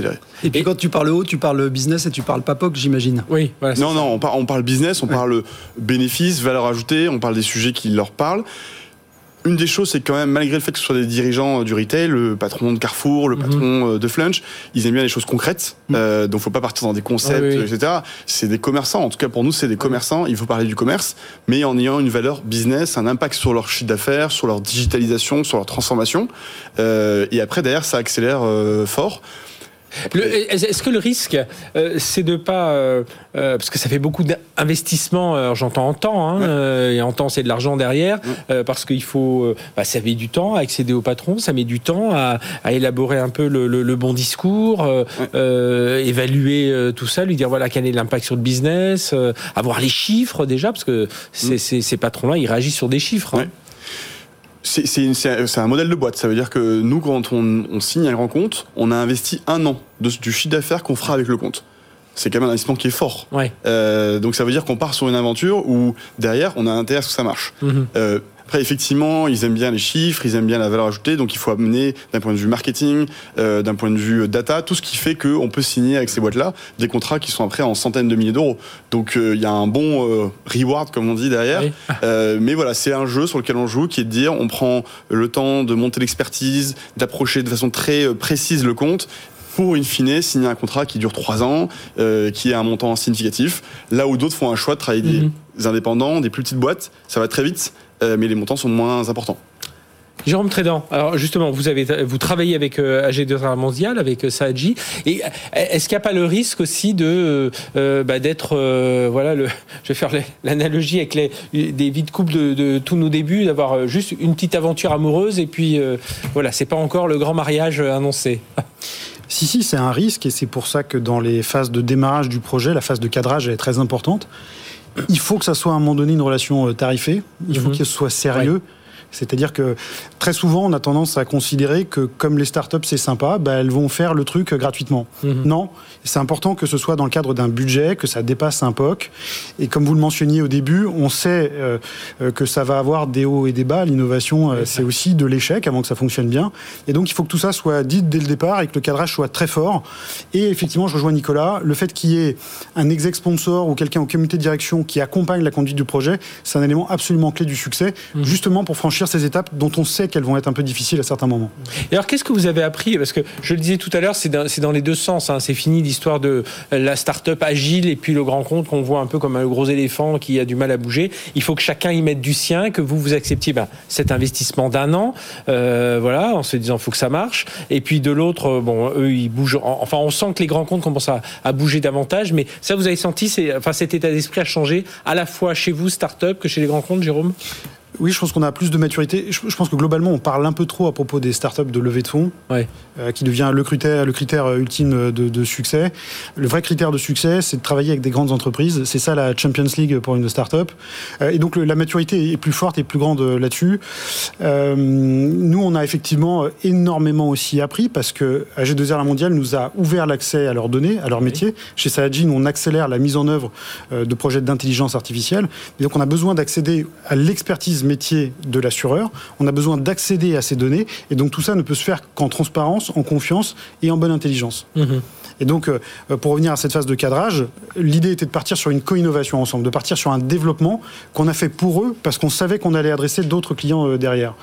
Et puis et quand tu parles haut, tu parles business et tu parles pas POC, j'imagine. Oui. Voilà, non, ça. non, on, par, on, parle business, on ouais. parle bénéfice, valeur ajoutée, on parle des sujets qui leur parlent. Une des choses, c'est quand même, malgré le fait que ce soit des dirigeants du retail, le patron de Carrefour, le patron mm -hmm. de Flunch, ils aiment bien les choses concrètes. Mm -hmm. euh, donc, faut pas partir dans des concepts, ah, oui. etc. C'est des commerçants. En tout cas, pour nous, c'est des commerçants. Il faut parler du commerce, mais en ayant une valeur business, un impact sur leur chiffre d'affaires, sur leur digitalisation, sur leur transformation. Euh, et après, derrière, ça accélère euh, fort. Est-ce que le risque, euh, c'est de pas, euh, euh, parce que ça fait beaucoup d'investissements, j'entends en temps, hein, et en temps c'est de l'argent derrière, parce qu'il faut, bah, ça met du temps à accéder au patron, ça met du temps à, élaborer un peu le, bon discours, évaluer tout ça, lui dire voilà quel est l'impact sur le business, avoir les chiffres déjà, parce que mm. ces patrons-là, ils réagissent sur des chiffres. Hein c'est un modèle de boîte. Ça veut dire que nous, quand on, signe un grand compte, on a investi un an de, du chiffre d'affaires qu'on fera avec le compte. C'est quand même un investissement qui est fort. Euh, donc ça veut dire qu'on part sur une aventure où derrière, on a intérêt à ce que ça marche. Mm-hmm. Euh, après, effectivement, ils aiment bien les chiffres, ils aiment bien la valeur ajoutée, donc il faut amener d'un point de vue marketing, euh, d'un point de vue data, tout ce qui fait qu'on peut signer avec ces boîtes-là des contrats qui sont après en centaines de milliers d'euros. Donc euh, il y a un bon euh, reward, comme on dit derrière. mais voilà, c'est un jeu sur lequel on joue, qui est de dire, on prend le temps de monter l'expertise, d'approcher de façon très précise le compte, pour in fine signer un contrat qui dure trois ans, qui est un montant significatif. Là où d'autres font un choix de travailler des mhm. indépendants, des plus petites boîtes, ça va très vite. Euh, mais les montants sont moins importants. Jérôme Trédan, alors justement, vous avez vous travaillez avec euh, AG2R Mondial, avec euh, Saadji, et est-ce qu'il n'y a pas le risque aussi de bah, d'être voilà le, je vais faire l'analogie avec les, des vies de couple de, tous nos débuts, d'avoir juste une petite aventure amoureuse et puis voilà, c'est pas encore le grand mariage annoncé. *laughs* Si, si, c'est un risque et c'est pour ça que dans les phases de démarrage du projet, la phase de cadrage est très importante il faut que ça soit à un moment donné une relation euh, tarifée, il faut mhm. que ce soit sérieux. C'est-à-dire que très souvent, on a tendance à considérer que comme les startups, c'est sympa, bah, elles vont faire le truc gratuitement. Mhm. Non, c'est important que ce soit dans le cadre d'un budget, que ça dépasse un POC. Et comme vous le mentionniez au début, on sait euh, euh, que ça va avoir des hauts et des bas. L'innovation, euh, c'est aussi de l'échec avant que ça fonctionne bien. Et donc, il faut que tout ça soit dit dès le départ et que le cadrage soit très fort. Et effectivement, je rejoins Nicolas, le fait qu'il y ait un exec sponsor ou quelqu'un au comité de direction qui accompagne la conduite du projet, c'est un élément absolument clé du succès, mhm. justement pour franchir ces étapes dont on sait qu'elles vont être un peu difficiles à certains moments. Et alors, qu'est-ce que vous avez appris? Parce que je le disais tout à l'heure, c'est dans, dans, les deux sens. Hein. C'est fini l'histoire de la start-up agile et puis le grand compte qu'on voit un peu comme un gros éléphant qui a du mal à bouger. Il faut que chacun y mette du sien, que vous vous acceptiez ben, cet investissement d'un an, euh, voilà, en se disant faut que ça marche. Et puis de l'autre, bon, eux ils bougent. Enfin, on sent que les grands comptes commencent à, bouger davantage. Mais ça, vous avez senti, enfin, cet état d'esprit a changé à la fois chez vous, start-up, que chez les grands comptes, Jérôme? Oui, je pense qu'on a plus de maturité. Je, pense que globalement, on parle un peu trop à propos des startups de levée de fonds, euh, qui devient le critère, le critère euh, ultime de, succès. Le vrai critère de succès, c'est de travailler avec des grandes entreprises. C'est ça la Champions League pour une startup. Euh, et donc la maturité est plus forte et plus grande là-dessus. nous, on a effectivement énormément aussi appris parce que AG2R La Mondiale nous a ouvert l'accès à leurs données, à leur métier. Chez Saladin, on accélère la mise en œuvre de projets d'intelligence artificielle. Et donc on a besoin d'accéder à l'expertise métier de l'assureur. On a besoin d'accéder à ces données. Et donc tout ça ne peut se faire qu'en transparence, en confiance et en bonne intelligence. Mhm. Et donc, euh, pour revenir à cette phase de cadrage, l'idée était de partir sur une co-innovation ensemble, de partir sur un développement qu'on a fait pour eux parce qu'on savait qu'on allait adresser d'autres clients euh, derrière.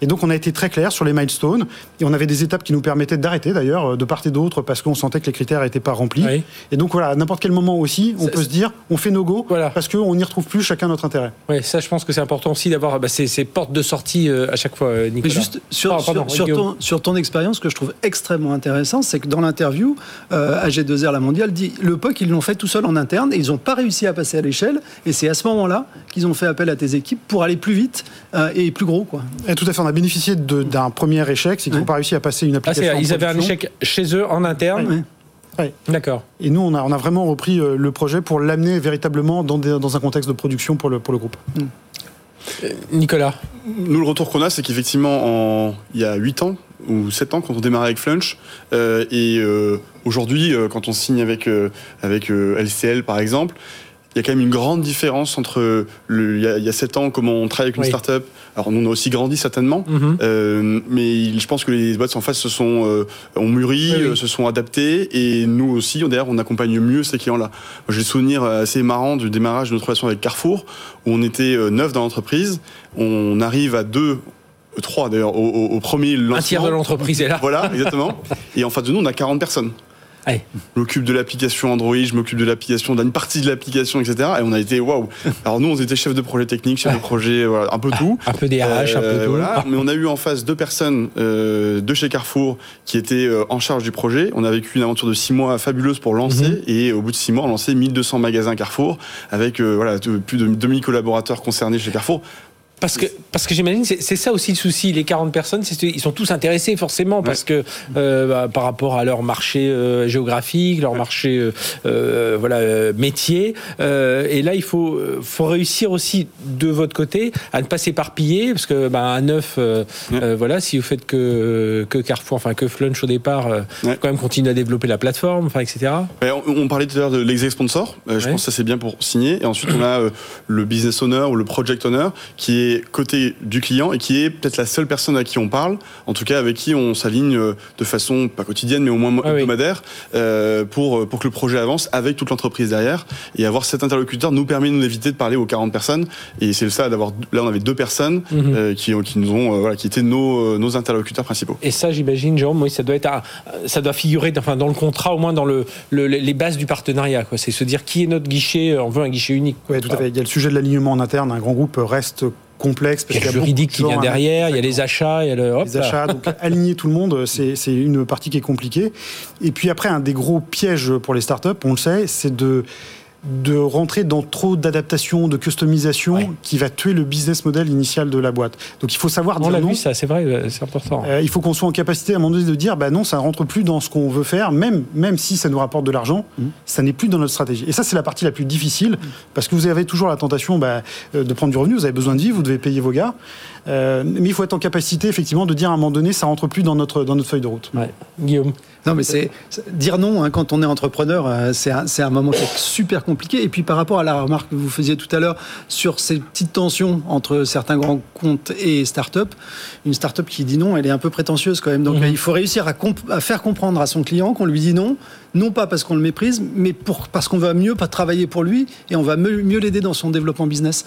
Et donc on a été très clair sur les milestones et on avait des étapes qui nous permettaient d'arrêter d'ailleurs de part et d'autre parce qu'on sentait que les critères n'étaient pas remplis. Et donc voilà, à n'importe quel moment aussi, on peut se dire on fait no go voilà. parce qu'on n'y retrouve plus chacun notre intérêt. Oui, ça je pense que c'est important aussi d'avoir bah, ces, portes de sortie euh, à chaque fois, euh, Nicolas. Mais juste sur, ton, sur ton, expérience, ce que je trouve extrêmement intéressant, c'est que dans l'interview, euh, AG2R La Mondiale dit le POC, ils l'ont fait tout seul en interne et ils n'ont pas réussi à passer à l'échelle. Et c'est à ce moment-là qu'ils ont fait appel à tes équipes pour aller plus vite et plus gros. Quoi. Et tout à fait, on a bénéficié d'un premier échec, c'est qu'ils n'ont pas réussi à passer une ah, application. ils avaient un échec chez eux en interne. D'accord. Et nous, on a, on a vraiment repris le projet pour l'amener véritablement dans, dans, un contexte de production pour le, pour le groupe. Mm. Euh, Nicolas Nous, le retour qu'on a, c'est qu'effectivement, il y a 8 ans ou 7 ans, quand on démarrait avec Flunch, euh, et aujourd'hui, quand on signe avec, avec LCL, par exemple, il y a quand même une grande différence entre il, y a, 7 ans, comment on travaille avec une startup. Alors nous on a aussi grandi certainement, mhm. euh, mais je pense que les boîtes en face se sont euh, ont mûri, euh, se sont adaptées, et nous aussi d'ailleurs on accompagne mieux ces clients-là. J'ai le souvenir assez marrant du démarrage de notre relation avec Carrefour, où on était neuf dans l'entreprise, on arrive à deux trois d'ailleurs au, premier lancement. Un tiers de l'entreprise est là. Voilà, exactement. *laughs* Et en face de nous, on a 40 personnes. Je m'occupe de l'application Android, je m'occupe de l'application, d'une partie de l'application, etc. Et on a été waouh. Alors nous, on était chef de projet technique, chef de projet, voilà, un peu tout. Un peu des RH, un peu tout. Voilà. *laughs* Mais on a eu en face deux personnes euh, de chez Carrefour qui étaient euh, en charge du projet. On a vécu une aventure de six mois fabuleuse pour lancer. Mhm. Et au bout de six mois, on a lancé 1200 magasins Carrefour avec euh, voilà, plus de 2000 collaborateurs concernés chez Carrefour. Parce que, parce que j'imagine, c'est ça aussi le souci. Les 40 personnes, ils sont tous intéressés forcément parce que euh, bah, par rapport à leur marché euh, géographique, leur marché euh, voilà métier. et là, il faut, faut réussir aussi de votre côté à ne pas s'éparpiller parce que bah, à neuf, voilà, si vous faites que, que Carrefour, enfin que Flunch au départ, quand même continuer à développer la plateforme, enfin etc. On, on, parlait tout à l'heure de l'exec sponsor. je pense que ça c'est bien pour signer. Et ensuite, on a le business owner ou le project owner qui est côté du client et qui est peut-être la seule personne à qui on parle, en tout cas avec qui on s'aligne euh, de façon pas quotidienne mais au moins ah hebdomadaire euh, pour, pour que le projet avance avec toute l'entreprise derrière. Et avoir cet interlocuteur nous permet de nous éviter de parler aux 40 personnes. Et c'est le ça d'avoir. Là, on avait deux personnes mhm. euh, qui, qui nous ont, voilà, qui étaient nos, nos interlocuteurs principaux. Et ça, j'imagine, Jérôme, oui, ça doit être, ça doit figurer, enfin, dans le contrat, au moins dans le, les bases du partenariat. Quoi. C'est se dire qui est notre guichet. On veut un guichet unique. Oui, tout à fait. Il y a le sujet de l'alignement en interne. Un grand groupe reste complexe. Parce il y a le juridique qui vient derrière, il y a les achats, il y a le, les achats. Donc *laughs* aligner tout le monde, c'est une partie qui est compliquée. Et puis après, un des gros pièges pour les startups, on le sait, c'est de de rentrer dans trop d'adaptation, de customisation qui va tuer le business model initial de la boîte. Donc il faut savoir On l'a vu ça, c'est vrai, euh, c'est important. Euh, il faut qu'on soit en capacité à un moment donné de dire bah non, ça rentre plus dans ce qu'on veut faire, même, même si ça nous rapporte de l'argent, mmh. ça n'est plus dans notre stratégie. Et ça, c'est la partie la plus difficile, mmh. parce que vous avez toujours la tentation bah, euh, de prendre du revenu, vous avez besoin de vivre, vous devez payer vos gars. mais il faut être en capacité, effectivement, de dire à un moment donné, ça rentre plus dans notre, dans notre feuille de route. Guillaume non, mais c'est dire non hein, quand on est entrepreneur, euh, c'est un, un, moment super compliqué. Et puis par rapport à la remarque que vous faisiez tout à l'heure sur ces petites tensions entre certains grands comptes et start-up, une start-up qui dit non, elle est un peu prétentieuse quand même. Donc mhm. il faut réussir à, à, faire comprendre à son client qu'on lui dit non, non pas parce qu'on le méprise, mais parce qu'on va mieux travailler pour lui et on va mieux, l'aider dans son développement business.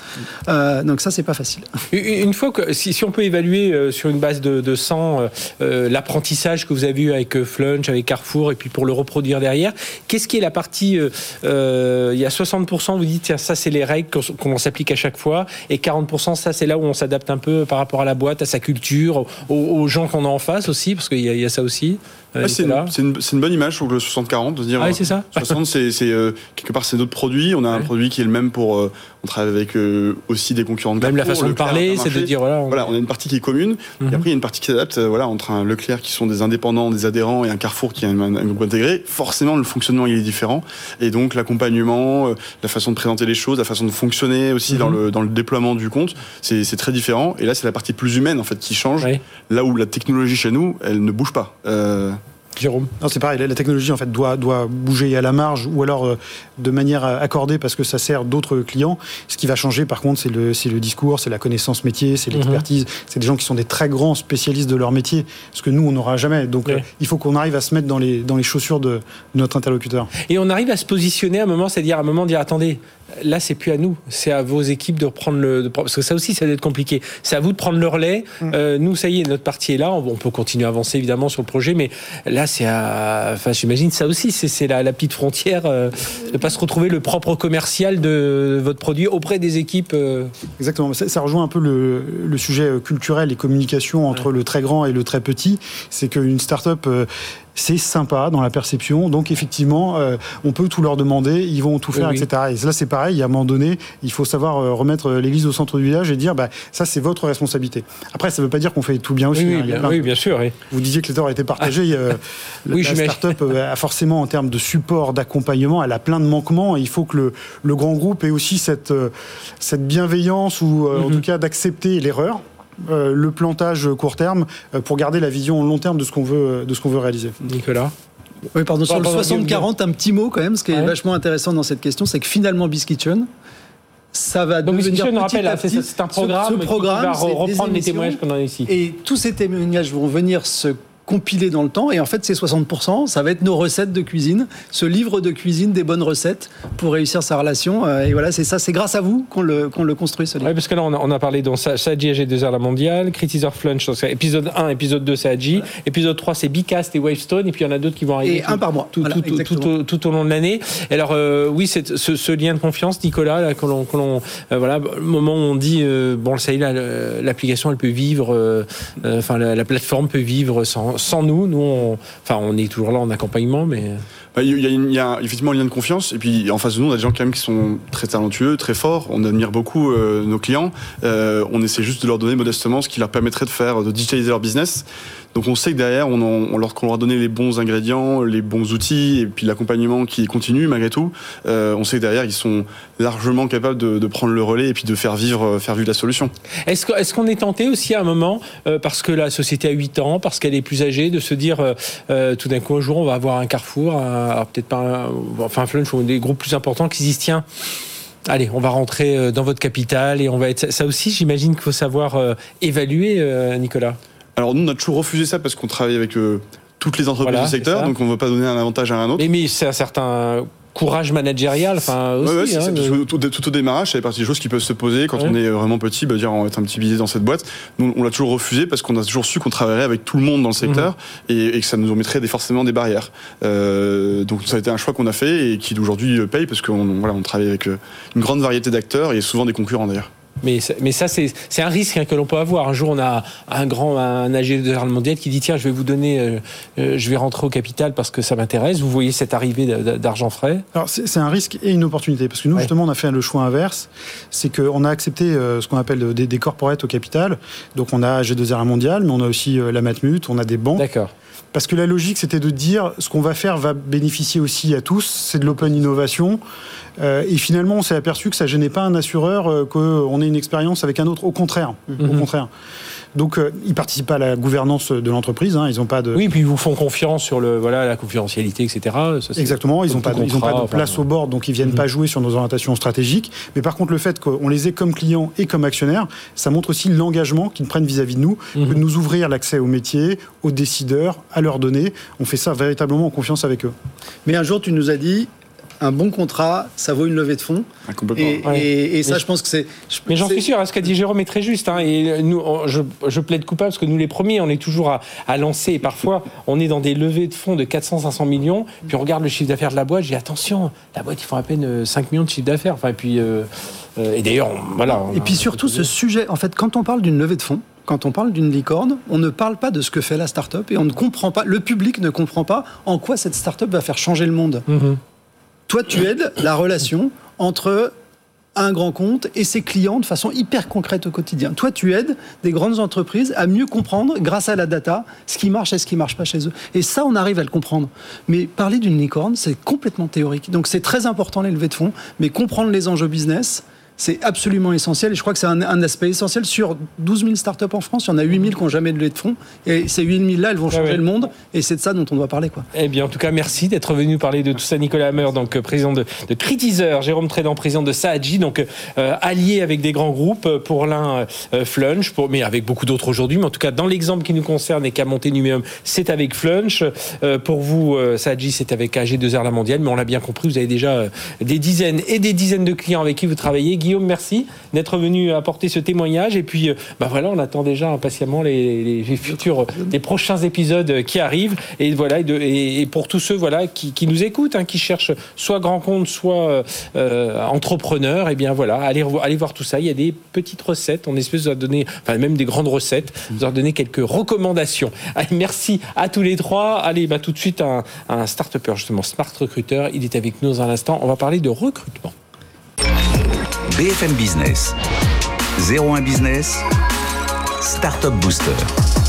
Euh, donc ça, c'est pas facile. Une fois que, si, on peut évaluer euh, sur une base de, de 100 euh, l'apprentissage que vous avez eu avec Flunch, avec Carrefour, et puis pour le reproduire derrière, qu'est-ce qui est la partie, il y a 60%, vous dites, tiens, ça c'est les règles qu'on s'applique à chaque fois, et 40%, ça c'est là où on s'adapte un peu par rapport à la boîte, à sa culture, aux, gens qu'on a en face aussi, parce qu'il y, y, a ça aussi. Euh, c'est une, une, bonne image, je le 60-40, de dire. Ah c'est ça 60, c'est euh, quelque part, c'est notre produit. On a un produit qui est le même pour. Euh, on travaille avec aussi des concurrents de Même la façon de parler, c'est de dire voilà. On... Voilà, on a une partie qui est commune. Et mhm. après, il y a une partie qui s'adapte. voilà, entre un Leclerc qui sont des indépendants, des adhérents, et un Carrefour qui est un, un groupe intégré. Forcément, le fonctionnement il est différent. Et donc, l'accompagnement, la façon de présenter les choses, la façon de fonctionner aussi dans, mhm. le, dans le déploiement du compte, c'est très différent. Et là, c'est la partie plus humaine en fait qui change. Là où la technologie chez nous, elle ne bouge pas. Jérôme? Non, c'est pareil. La technologie en fait doit doit bouger à la marge ou alors euh, de manière accordée parce que ça sert d'autres clients. Ce qui va changer, par contre, c'est le c'est le discours, c'est la connaissance métier, c'est mhm. l'expertise. C'est des gens qui sont des très grands spécialistes de leur métier, ce que nous on n'aura jamais. Donc euh, il faut qu'on arrive à se mettre dans les dans les chaussures de, notre interlocuteur. Et on arrive à se positionner à un moment, c'est-à-dire à un moment dire attendez, là, c'est plus à nous, c'est à vos équipes de reprendre le. parce que ça aussi, ça va être compliqué. C'est à vous de prendre le relais. Mm. Euh, nous, ça y est, notre partie est là. On, peut continuer à avancer évidemment sur le projet, mais là, c'est à. Enfin, j'imagine ça aussi, c'est la, la, petite frontière euh, de pas se retrouver le propre commercial de votre produit auprès des équipes. Euh. Exactement. Ça, rejoint un peu le, sujet culturel et communication entre le très grand et le très petit. C'est qu'une start-up c'est sympa dans la perception. Donc effectivement, euh, on peut tout leur demander, ils vont tout faire, etc. Et là, c'est pareil. À un moment donné, il faut savoir euh, remettre euh, l'église au centre du village et dire, bah, ça, c'est votre responsabilité. Après, ça ne veut pas dire qu'on fait tout bien aussi. Oui, hein. bien, sûr. Vous disiez que les torts étaient partagés. Ah. *laughs* la, start-up a forcément, en termes de support, d'accompagnement, elle a plein de manquements. Et il faut que le, le grand groupe ait aussi cette, cette bienveillance ou en mhm. tout cas d'accepter l'erreur euh, le plantage court terme euh, pour garder la vision long terme de ce qu'on veut, de ce qu'on veut réaliser. Nicolas oui, pardon, sur le 60-40, un petit mot quand même, ce qui est vachement intéressant dans cette question, c'est que finalement, Biscuitchen, ça va Donc, devenir petit rappelle, à petit, c'est un programme, ce, programme qui va reprendre les témoignages qu'on a ici. Et tous ces témoignages vont venir se compilés dans le temps. Et en fait, ces 60%, ça va être nos recettes de cuisine, ce livre de cuisine des bonnes recettes pour réussir sa relation. Euh, et voilà, c'est ça, c'est grâce à vous qu'on le, qu'on le construit, ce livre. Oui, parce que là, on a, on a parlé dans Saji AG2R La Mondiale, Critizer Flunch, épisode 1, épisode 2, c'est AG, épisode 3, c'est Bicast et Wavestone, et puis il y en a d'autres qui vont arriver. Et un par mois. Tout, Voilà, tout, tout, tout, au long de l'année. Et Alors, euh, oui, c'est ce, ce lien de confiance, Nicolas, là, que l'on, euh, voilà, le moment où on dit, euh, bon, ça y est, l'application, elle peut vivre, enfin, la, la plateforme peut vivre sans, sans nous. Nous, on, enfin, on est toujours là en accompagnement, mais. Bah, Il y, a, effectivement un lien de confiance et puis en face de nous on a des gens qui sont très talentueux, très forts. On admire beaucoup euh, nos clients. Euh, on essaie juste de leur donner modestement ce qui leur permettrait de faire, de digitaliser leur business. Donc on sait que derrière, on, en- on leur, a donné les bons ingrédients, les bons outils et puis l'accompagnement qui continue malgré tout. euh, on sait que derrière ils sont largement capables de, prendre le relais et puis de faire vivre, euh, faire vivre la solution. Est-ce qu'on est tenté aussi à un moment, euh, parce que la société a 8 ans, parce qu'elle est plus âgée, de se dire tout d'un coup un jour on va avoir un Carrefour, un- peut-être pas, un, enfin Flunch ou des groupes plus importants qui se disent tiens. Allez, on va rentrer dans votre capital et on va être. Ça aussi, j'imagine qu'il faut savoir évaluer, Nicolas. Alors nous on a toujours refusé ça parce qu'on travaille avec euh, toutes les entreprises Voilà, du c'est secteur, donc on ne veut pas donner un avantage à un autre. Mais, mais c'est un certain courage managérial, enfin aussi. Ouais, ouais, c'est- hein, c'est- de- parce que tout, tout au démarrage, fait partie des choses qui peuvent se poser quand Ouais. on est vraiment petit, bah, dire on va être un petit billet dans cette boîte. Nous, on l'a toujours refusé parce qu'on a toujours su qu'on travaillerait avec tout le monde dans le secteur Mhm. et, et que ça nous mettrait des, forcément des barrières. Euh, donc ça a été un choix qu'on a fait et qui aujourd'hui euh, paye parce qu'on voilà, on travaille avec euh, une grande variété d'acteurs et souvent des concurrents d'ailleurs. Mais, ça- mais ça, c'est un risque hein, que l'on peut avoir. Un jour, on a un grand, un AG de le mondial qui dit tiens, je vais vous donner, euh, euh, je vais rentrer au capital parce que ça m'intéresse. Vous voyez cette arrivée d'argent frais? Alors c'est un risque et une opportunité parce que nous Ouais. justement on a fait le choix inverse, c'est qu'on a accepté euh, ce qu'on appelle des, des corporates au capital. Donc on a G2R mondial, mais on a aussi la Matmut, on a des banques. D'accord. Parce que la logique c'était de dire ce qu'on va faire va bénéficier aussi à tous, c'est de l'open innovation. Euh, et finalement on s'est aperçu que ça gênait pas un assureur euh, qu'on ait une expérience avec un autre. Au contraire, au Mhm. contraire. Donc euh, ils participent pas à la gouvernance de l'entreprise, hein, ils n'ont pas de Oui, puis ils vous font confiance sur le, voilà, la confidentialité, etc. Ça, Exactement, ils n'ont pas, de- ils ont pas contrat, de place enfin, au board, donc ils viennent Mhm. pas jouer sur nos orientations stratégiques. Mais par contre, le fait qu'on les ait comme clients et comme actionnaires, ça montre aussi l'engagement qu'ils prennent vis-à-vis de nous, Mhm. que de nous ouvrir l'accès aux métiers, aux décideurs, à leurs données. On fait ça véritablement en confiance avec eux. Mais un jour, tu nous as dit, un bon contrat, ça vaut une levée de fonds. Ah, complètement. Et, Ouais. et- et ça, Mais je pense que c'est. Mais j'en suis sûr, hein, ce qu'a dit Jérôme est très juste. hein, et nous, on- je, je plaide coupable parce que nous, les premiers, on est toujours à, à lancer. Et parfois, on est dans des levées de fonds de 400-500 millions. Puis on regarde le chiffre d'affaires de la boîte. Je dis attention, la boîte, ils font à peine euh, 5 millions de chiffre d'affaires. Enfin, et puis, euh, euh, et d'ailleurs, voilà. Et a- puis surtout, ce sujet, en fait, quand on parle d'une levée de fonds, quand on parle d'une licorne, on ne parle pas de ce que fait la start-up et on ne comprend pas, le public ne comprend pas en quoi cette start-up va faire changer le monde. Mhm. Toi, tu aides la relation entre un grand compte et ses clients de façon hyper concrète au quotidien. Toi, tu aides des grandes entreprises à mieux comprendre, grâce à la data, ce qui marche et ce qui marche pas chez eux. Et ça, on arrive à le comprendre. Mais parler d'une licorne, c'est complètement théorique. Donc, c'est très important les levées de fonds, mais comprendre les enjeux business. C'est absolument essentiel et je crois que c'est un, un aspect essentiel. Sur 12 000 startups en France, il y en a 8 000 qui n'ont jamais de levée de fonds. Et ces 8 000 là, elles vont Ah changer ouais. le monde et c'est de ça dont on doit parler. Quoi. Eh bien, en tout cas, merci d'être venu parler de tout ça, Nicolas Hammer, donc euh, président de, de Critizer, Jérôme Trédan, président de Saadji, donc euh, allié avec des grands groupes. euh, Pour l'un, euh, Flunch, pour, mais avec beaucoup d'autres aujourd'hui. Mais en tout cas, dans l'exemple qui nous concerne et qui a monté Numéum, c'est avec Flunch. Euh, pour vous, Saadji, c'est avec AG2R La Mondiale. Mais on l'a bien compris, vous avez déjà des dizaines et des dizaines de clients avec qui vous travaillez. Guillaume, merci d'être venu apporter ce témoignage. Et puis, euh, bah voilà, on attend déjà impatiemment les, futurs, les prochains épisodes qui arrivent. Et voilà, et, pour tous ceux voilà qui, nous écoutent, hein, qui cherchent soit grand compte, soit euh, entrepreneurs, et bien voilà, allez, allez voir tout ça. Il y a des petites recettes. On espère vous a donné, enfin même des grandes recettes. Vous a donné quelques recommandations. Merci à tous les trois. Allez, bah tout de suite un, un start-upper justement, Smart Recruiter. Il est avec nous dans un instant. On va parler de recrutement. BFM Business. 01 Business. Startup Booster.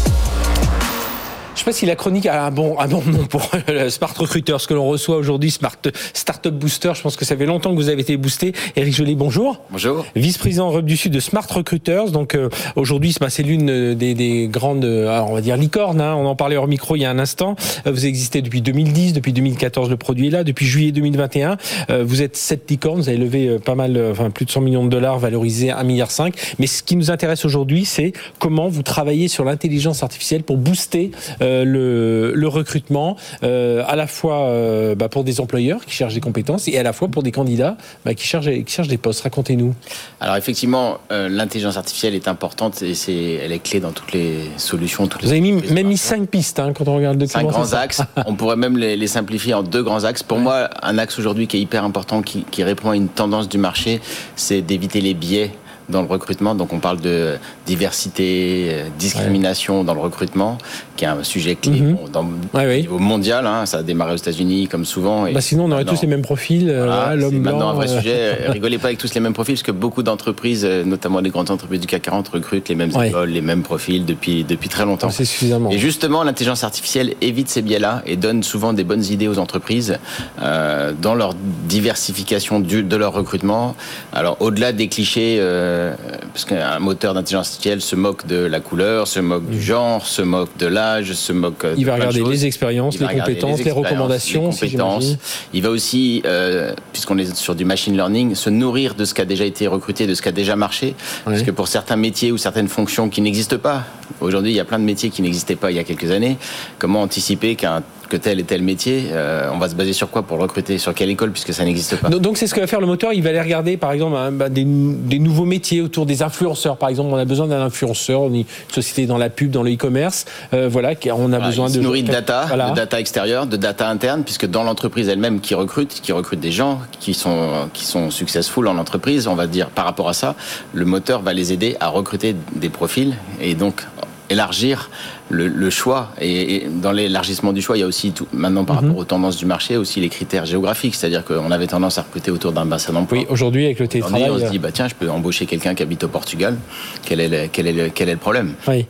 Je sais pas si la chronique a un bon, un bon nom pour le Smart Recruiter, ce que l'on reçoit aujourd'hui, Smart Startup Booster. Je pense que ça fait longtemps que vous avez été boosté. Eric Joly, bonjour. Bonjour. Vice-président Europe du Sud de Smart Recruiters. Donc euh, aujourd'hui, bah, c'est l'une euh, des, des grandes, euh, on va dire licornes. hein. On en parlait hors micro il y a un instant. Euh, Vous existez depuis 2010, depuis 2014, le produit est là. Depuis juillet 2021, euh, vous êtes sept licornes. Vous avez levé euh, pas mal, euh, enfin plus de 100 millions de dollars, valorisé 1,5 milliard. Mais ce qui nous intéresse aujourd'hui, c'est comment vous travaillez sur l'intelligence artificielle pour booster euh, le, le, recrutement, à la fois bah, pour des employeurs qui cherchent des compétences et à la fois pour des candidats bah, qui, cherchent, qui cherchent des postes. Racontez-nous. Alors effectivement, l'intelligence artificielle est importante et c'est, elle est clé dans toutes les solutions. Toutes Vous avez mis, même mis cinq pistes hein, quand on regarde le Cinq grands axes. on pourrait même les, les, simplifier en deux grands axes. Pour moi, un axe aujourd'hui qui est hyper important, qui, qui répond à une tendance du marché, c'est d'éviter les biais dans le recrutement. Donc on parle de diversité, euh, discrimination dans le recrutement, qui est un sujet clé mhm. dans, au niveau mondial. Hein. ça a démarré aux États-Unis comme souvent. Et bah sinon on aurait tous les mêmes profils. Euh, l'homme blanc. Maintenant un vrai euh. sujet. *laughs* Rigolez pas avec tous les mêmes profils, parce que beaucoup d'entreprises, notamment les grandes entreprises du CAC 40, recrutent les mêmes écoles, les mêmes profils depuis depuis très longtemps. C'est suffisamment. Et justement, l'intelligence artificielle évite ces biais-là et donne souvent des bonnes idées aux entreprises euh, dans leur diversification du, de leur recrutement. Alors au-delà des clichés. Euh, parce qu'un moteur d'intelligence artificielle se moque de la couleur, se moque du genre, se moque de l'âge, se moque. Il va regarder les expériences, les compétences, les, recommandations. Les compétences. Il va aussi, euh, puisqu'on est sur du machine learning, se nourrir de ce qui a déjà été recruté, de ce qui a déjà marché. Parce que pour certains métiers ou certaines fonctions qui n'existent pas, aujourd'hui il y a plein de métiers qui n'existaient pas il y a quelques années. Comment anticiper qu'un que tel et tel métier, euh, on va se baser sur quoi pour le recruter? Sur quelle école puisque ça n'existe pas? Donc c'est ce que va faire le moteur. Il va aller regarder par exemple hein, bah, des, nouveaux métiers autour des influenceurs. Par exemple, on a besoin d'un influenceur. Une société dans la pub, dans le e-commerce. Euh, voilà, on a besoin de nourrir de data, de data extérieure, de data interne, puisque dans l'entreprise elle-même qui recrute, qui recrute des gens qui sont qui sont successful en entreprise, on va dire par rapport à ça, le moteur va les aider à recruter des profils et donc élargir le, choix. Et, dans l'élargissement du choix, il y a aussi, tout, maintenant par mhm. rapport aux tendances du marché, aussi les critères géographiques. C'est-à-dire qu'on avait tendance à recruter autour d'un bassin d'emploi. Oui, aujourd'hui, avec le télétravail. On se dit, bah, tiens, je peux embaucher quelqu'un qui habite au Portugal. Quel est le, quel est le, quel est le problème? Oui.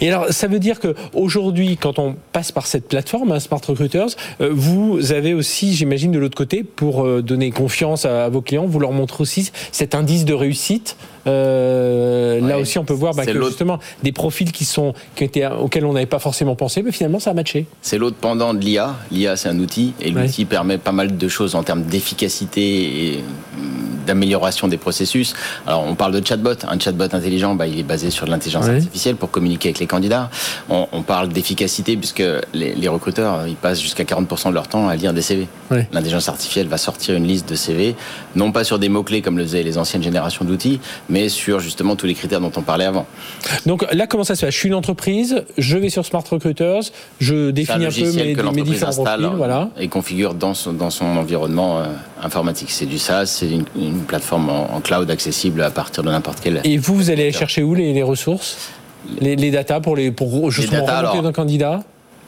Et alors, ça veut dire que aujourd'hui, quand on passe par cette plateforme, hein, Smart Recruiters, euh, vous avez aussi, j'imagine, de l'autre côté, pour euh, donner confiance à, vos clients, vous leur montrez aussi cet indice de réussite. Euh, là aussi, on peut voir bah, que justement des profils qui sont qui étaient, auxquels on n'avait pas forcément pensé, mais finalement, ça a matché. C'est l'autre pendant de l'IA. L'IA, c'est un outil, et l'outil permet pas mal de choses en termes d'efficacité et d'amélioration des processus. Alors, on parle de chatbot. Un chatbot intelligent, bah, il est basé sur l'intelligence artificielle pour communiquer avec les candidats. On, on parle d'efficacité puisque les, les, recruteurs, ils passent jusqu'à 40% de leur temps à lire des CV. L'intelligence artificielle va sortir une liste de CV, non pas sur des mots-clés comme le faisaient les anciennes générations d'outils, mais sur justement tous les critères dont on parlait avant. Donc là, comment ça se fait? Je suis une entreprise, je vais sur Smart Recruiters, je définis un, peu mes, mes différents profils, voilà. et configure dans son, dans son environnement euh, informatique. C'est du SaaS, c'est une, une, plateforme en, cloud accessible à partir de n'importe quel. Et vous, vous allez chercher où les, les ressources? Les, les data pour, les, pour justement data, d'un candidat?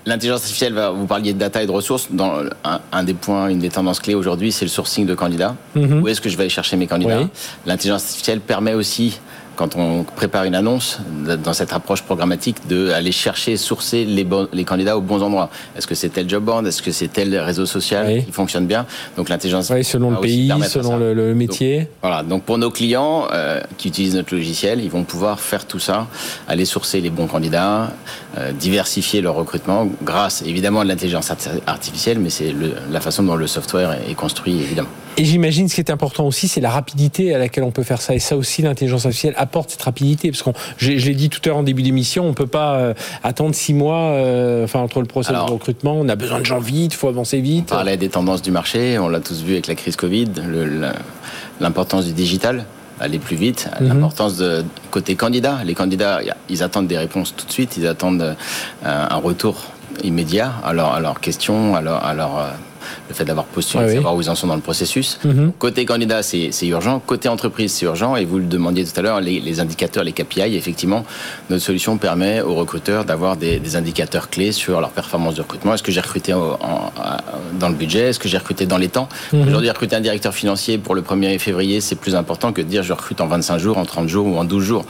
L'intelligence artificielle, vous parliez de data et de ressources. Dans un, des points, une des tendances clés aujourd'hui, c'est le sourcing de candidats. Mhm. Où est-ce que je vais aller chercher mes candidats? L'intelligence artificielle permet aussi quand on prépare une annonce, dans cette approche programmatique, d'aller chercher, sourcer les, les candidats aux bons endroits. Est-ce que c'est tel job board? Est-ce que c'est tel réseau social qui fonctionne bien? Donc l'intelligence oui, selon le pays, selon le, métier. voilà. Donc pour nos clients euh, qui utilisent notre logiciel, ils vont pouvoir faire tout ça, aller sourcer les bons candidats, euh, diversifier leur recrutement grâce évidemment à l'intelligence artificielle, mais c'est la façon dont le software est construit évidemment. Et j'imagine ce qui est important aussi, c'est la rapidité à laquelle on peut faire ça. Et ça aussi, l'intelligence artificielle apporte cette rapidité. Parce que je, l'ai dit tout à l'heure en début d'émission, on peut pas euh, attendre six mois euh, enfin, entre le processus de recrutement. On a besoin de gens vite, il faut avancer vite. On parlait des tendances du marché, on l'a tous vu avec la crise Covid, l'importance du digital aller plus vite, mhm. l'importance de côté candidat. Les candidats, ils attendent des réponses tout de suite, ils attendent euh, un retour immédiat à, leur, à leurs questions, à leur, à leur le fait d'avoir postulé, savoir où ils en sont dans le processus. Mhm. Côté candidat, c'est urgent. Côté entreprise, c'est urgent. Et vous le demandiez tout à l'heure, les, indicateurs, les KPI, effectivement, notre solution permet aux recruteurs d'avoir des, indicateurs clés sur leur performance de recrutement. Est-ce que j'ai recruté dans le budget? Est-ce que j'ai recruté dans les temps? Mhm. Aujourd'hui, recruter un directeur financier pour le 1er février, c'est plus important que de dire je recrute en 25 jours, en 30 jours ou en 12 jours.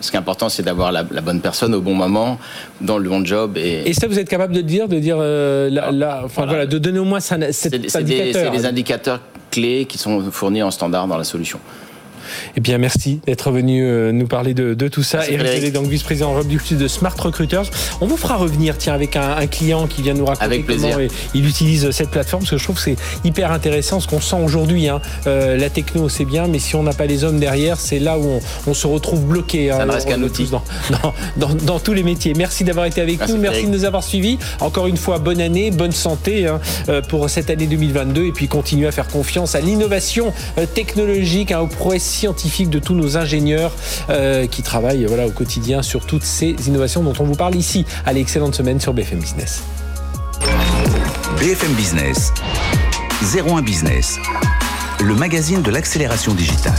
Ce qui est important, c'est d'avoir la, bonne personne au bon moment, dans le bon job. Et, et ça, vous êtes capable de dire, de dire, euh, la, enfin, voilà. de donner au moins ça c'est des, indicateurs clés qui sont fournis en standard dans la solution. Eh bien, merci d'être venu euh, nous parler de, tout ça. Eric Pellet, donc vice-président Europe du de Smart Recruiters. On vous fera revenir, tiens, avec un, client qui vient nous raconter comment il utilise cette plateforme, parce que je trouve que c'est hyper intéressant, ce qu'on sent aujourd'hui. Hein. Euh, la techno, c'est bien, mais si on n'a pas les hommes derrière, c'est là où on, se retrouve bloqué. Hein, ça reste qu'un outil. Dans, tous les métiers. Merci d'avoir été avec nous, merci de nous avoir suivis. Encore une fois, bonne année, bonne santé hein, euh, pour cette année 2022, et puis continuer à faire confiance à l'innovation technologique, aux prouesses de tous nos ingénieurs qui travaillent voilà, au quotidien sur toutes ces innovations dont on vous parle ici. Allez, excellente semaine sur BFM Business. BFM Business, 01 Business, le magazine de l'accélération digitale.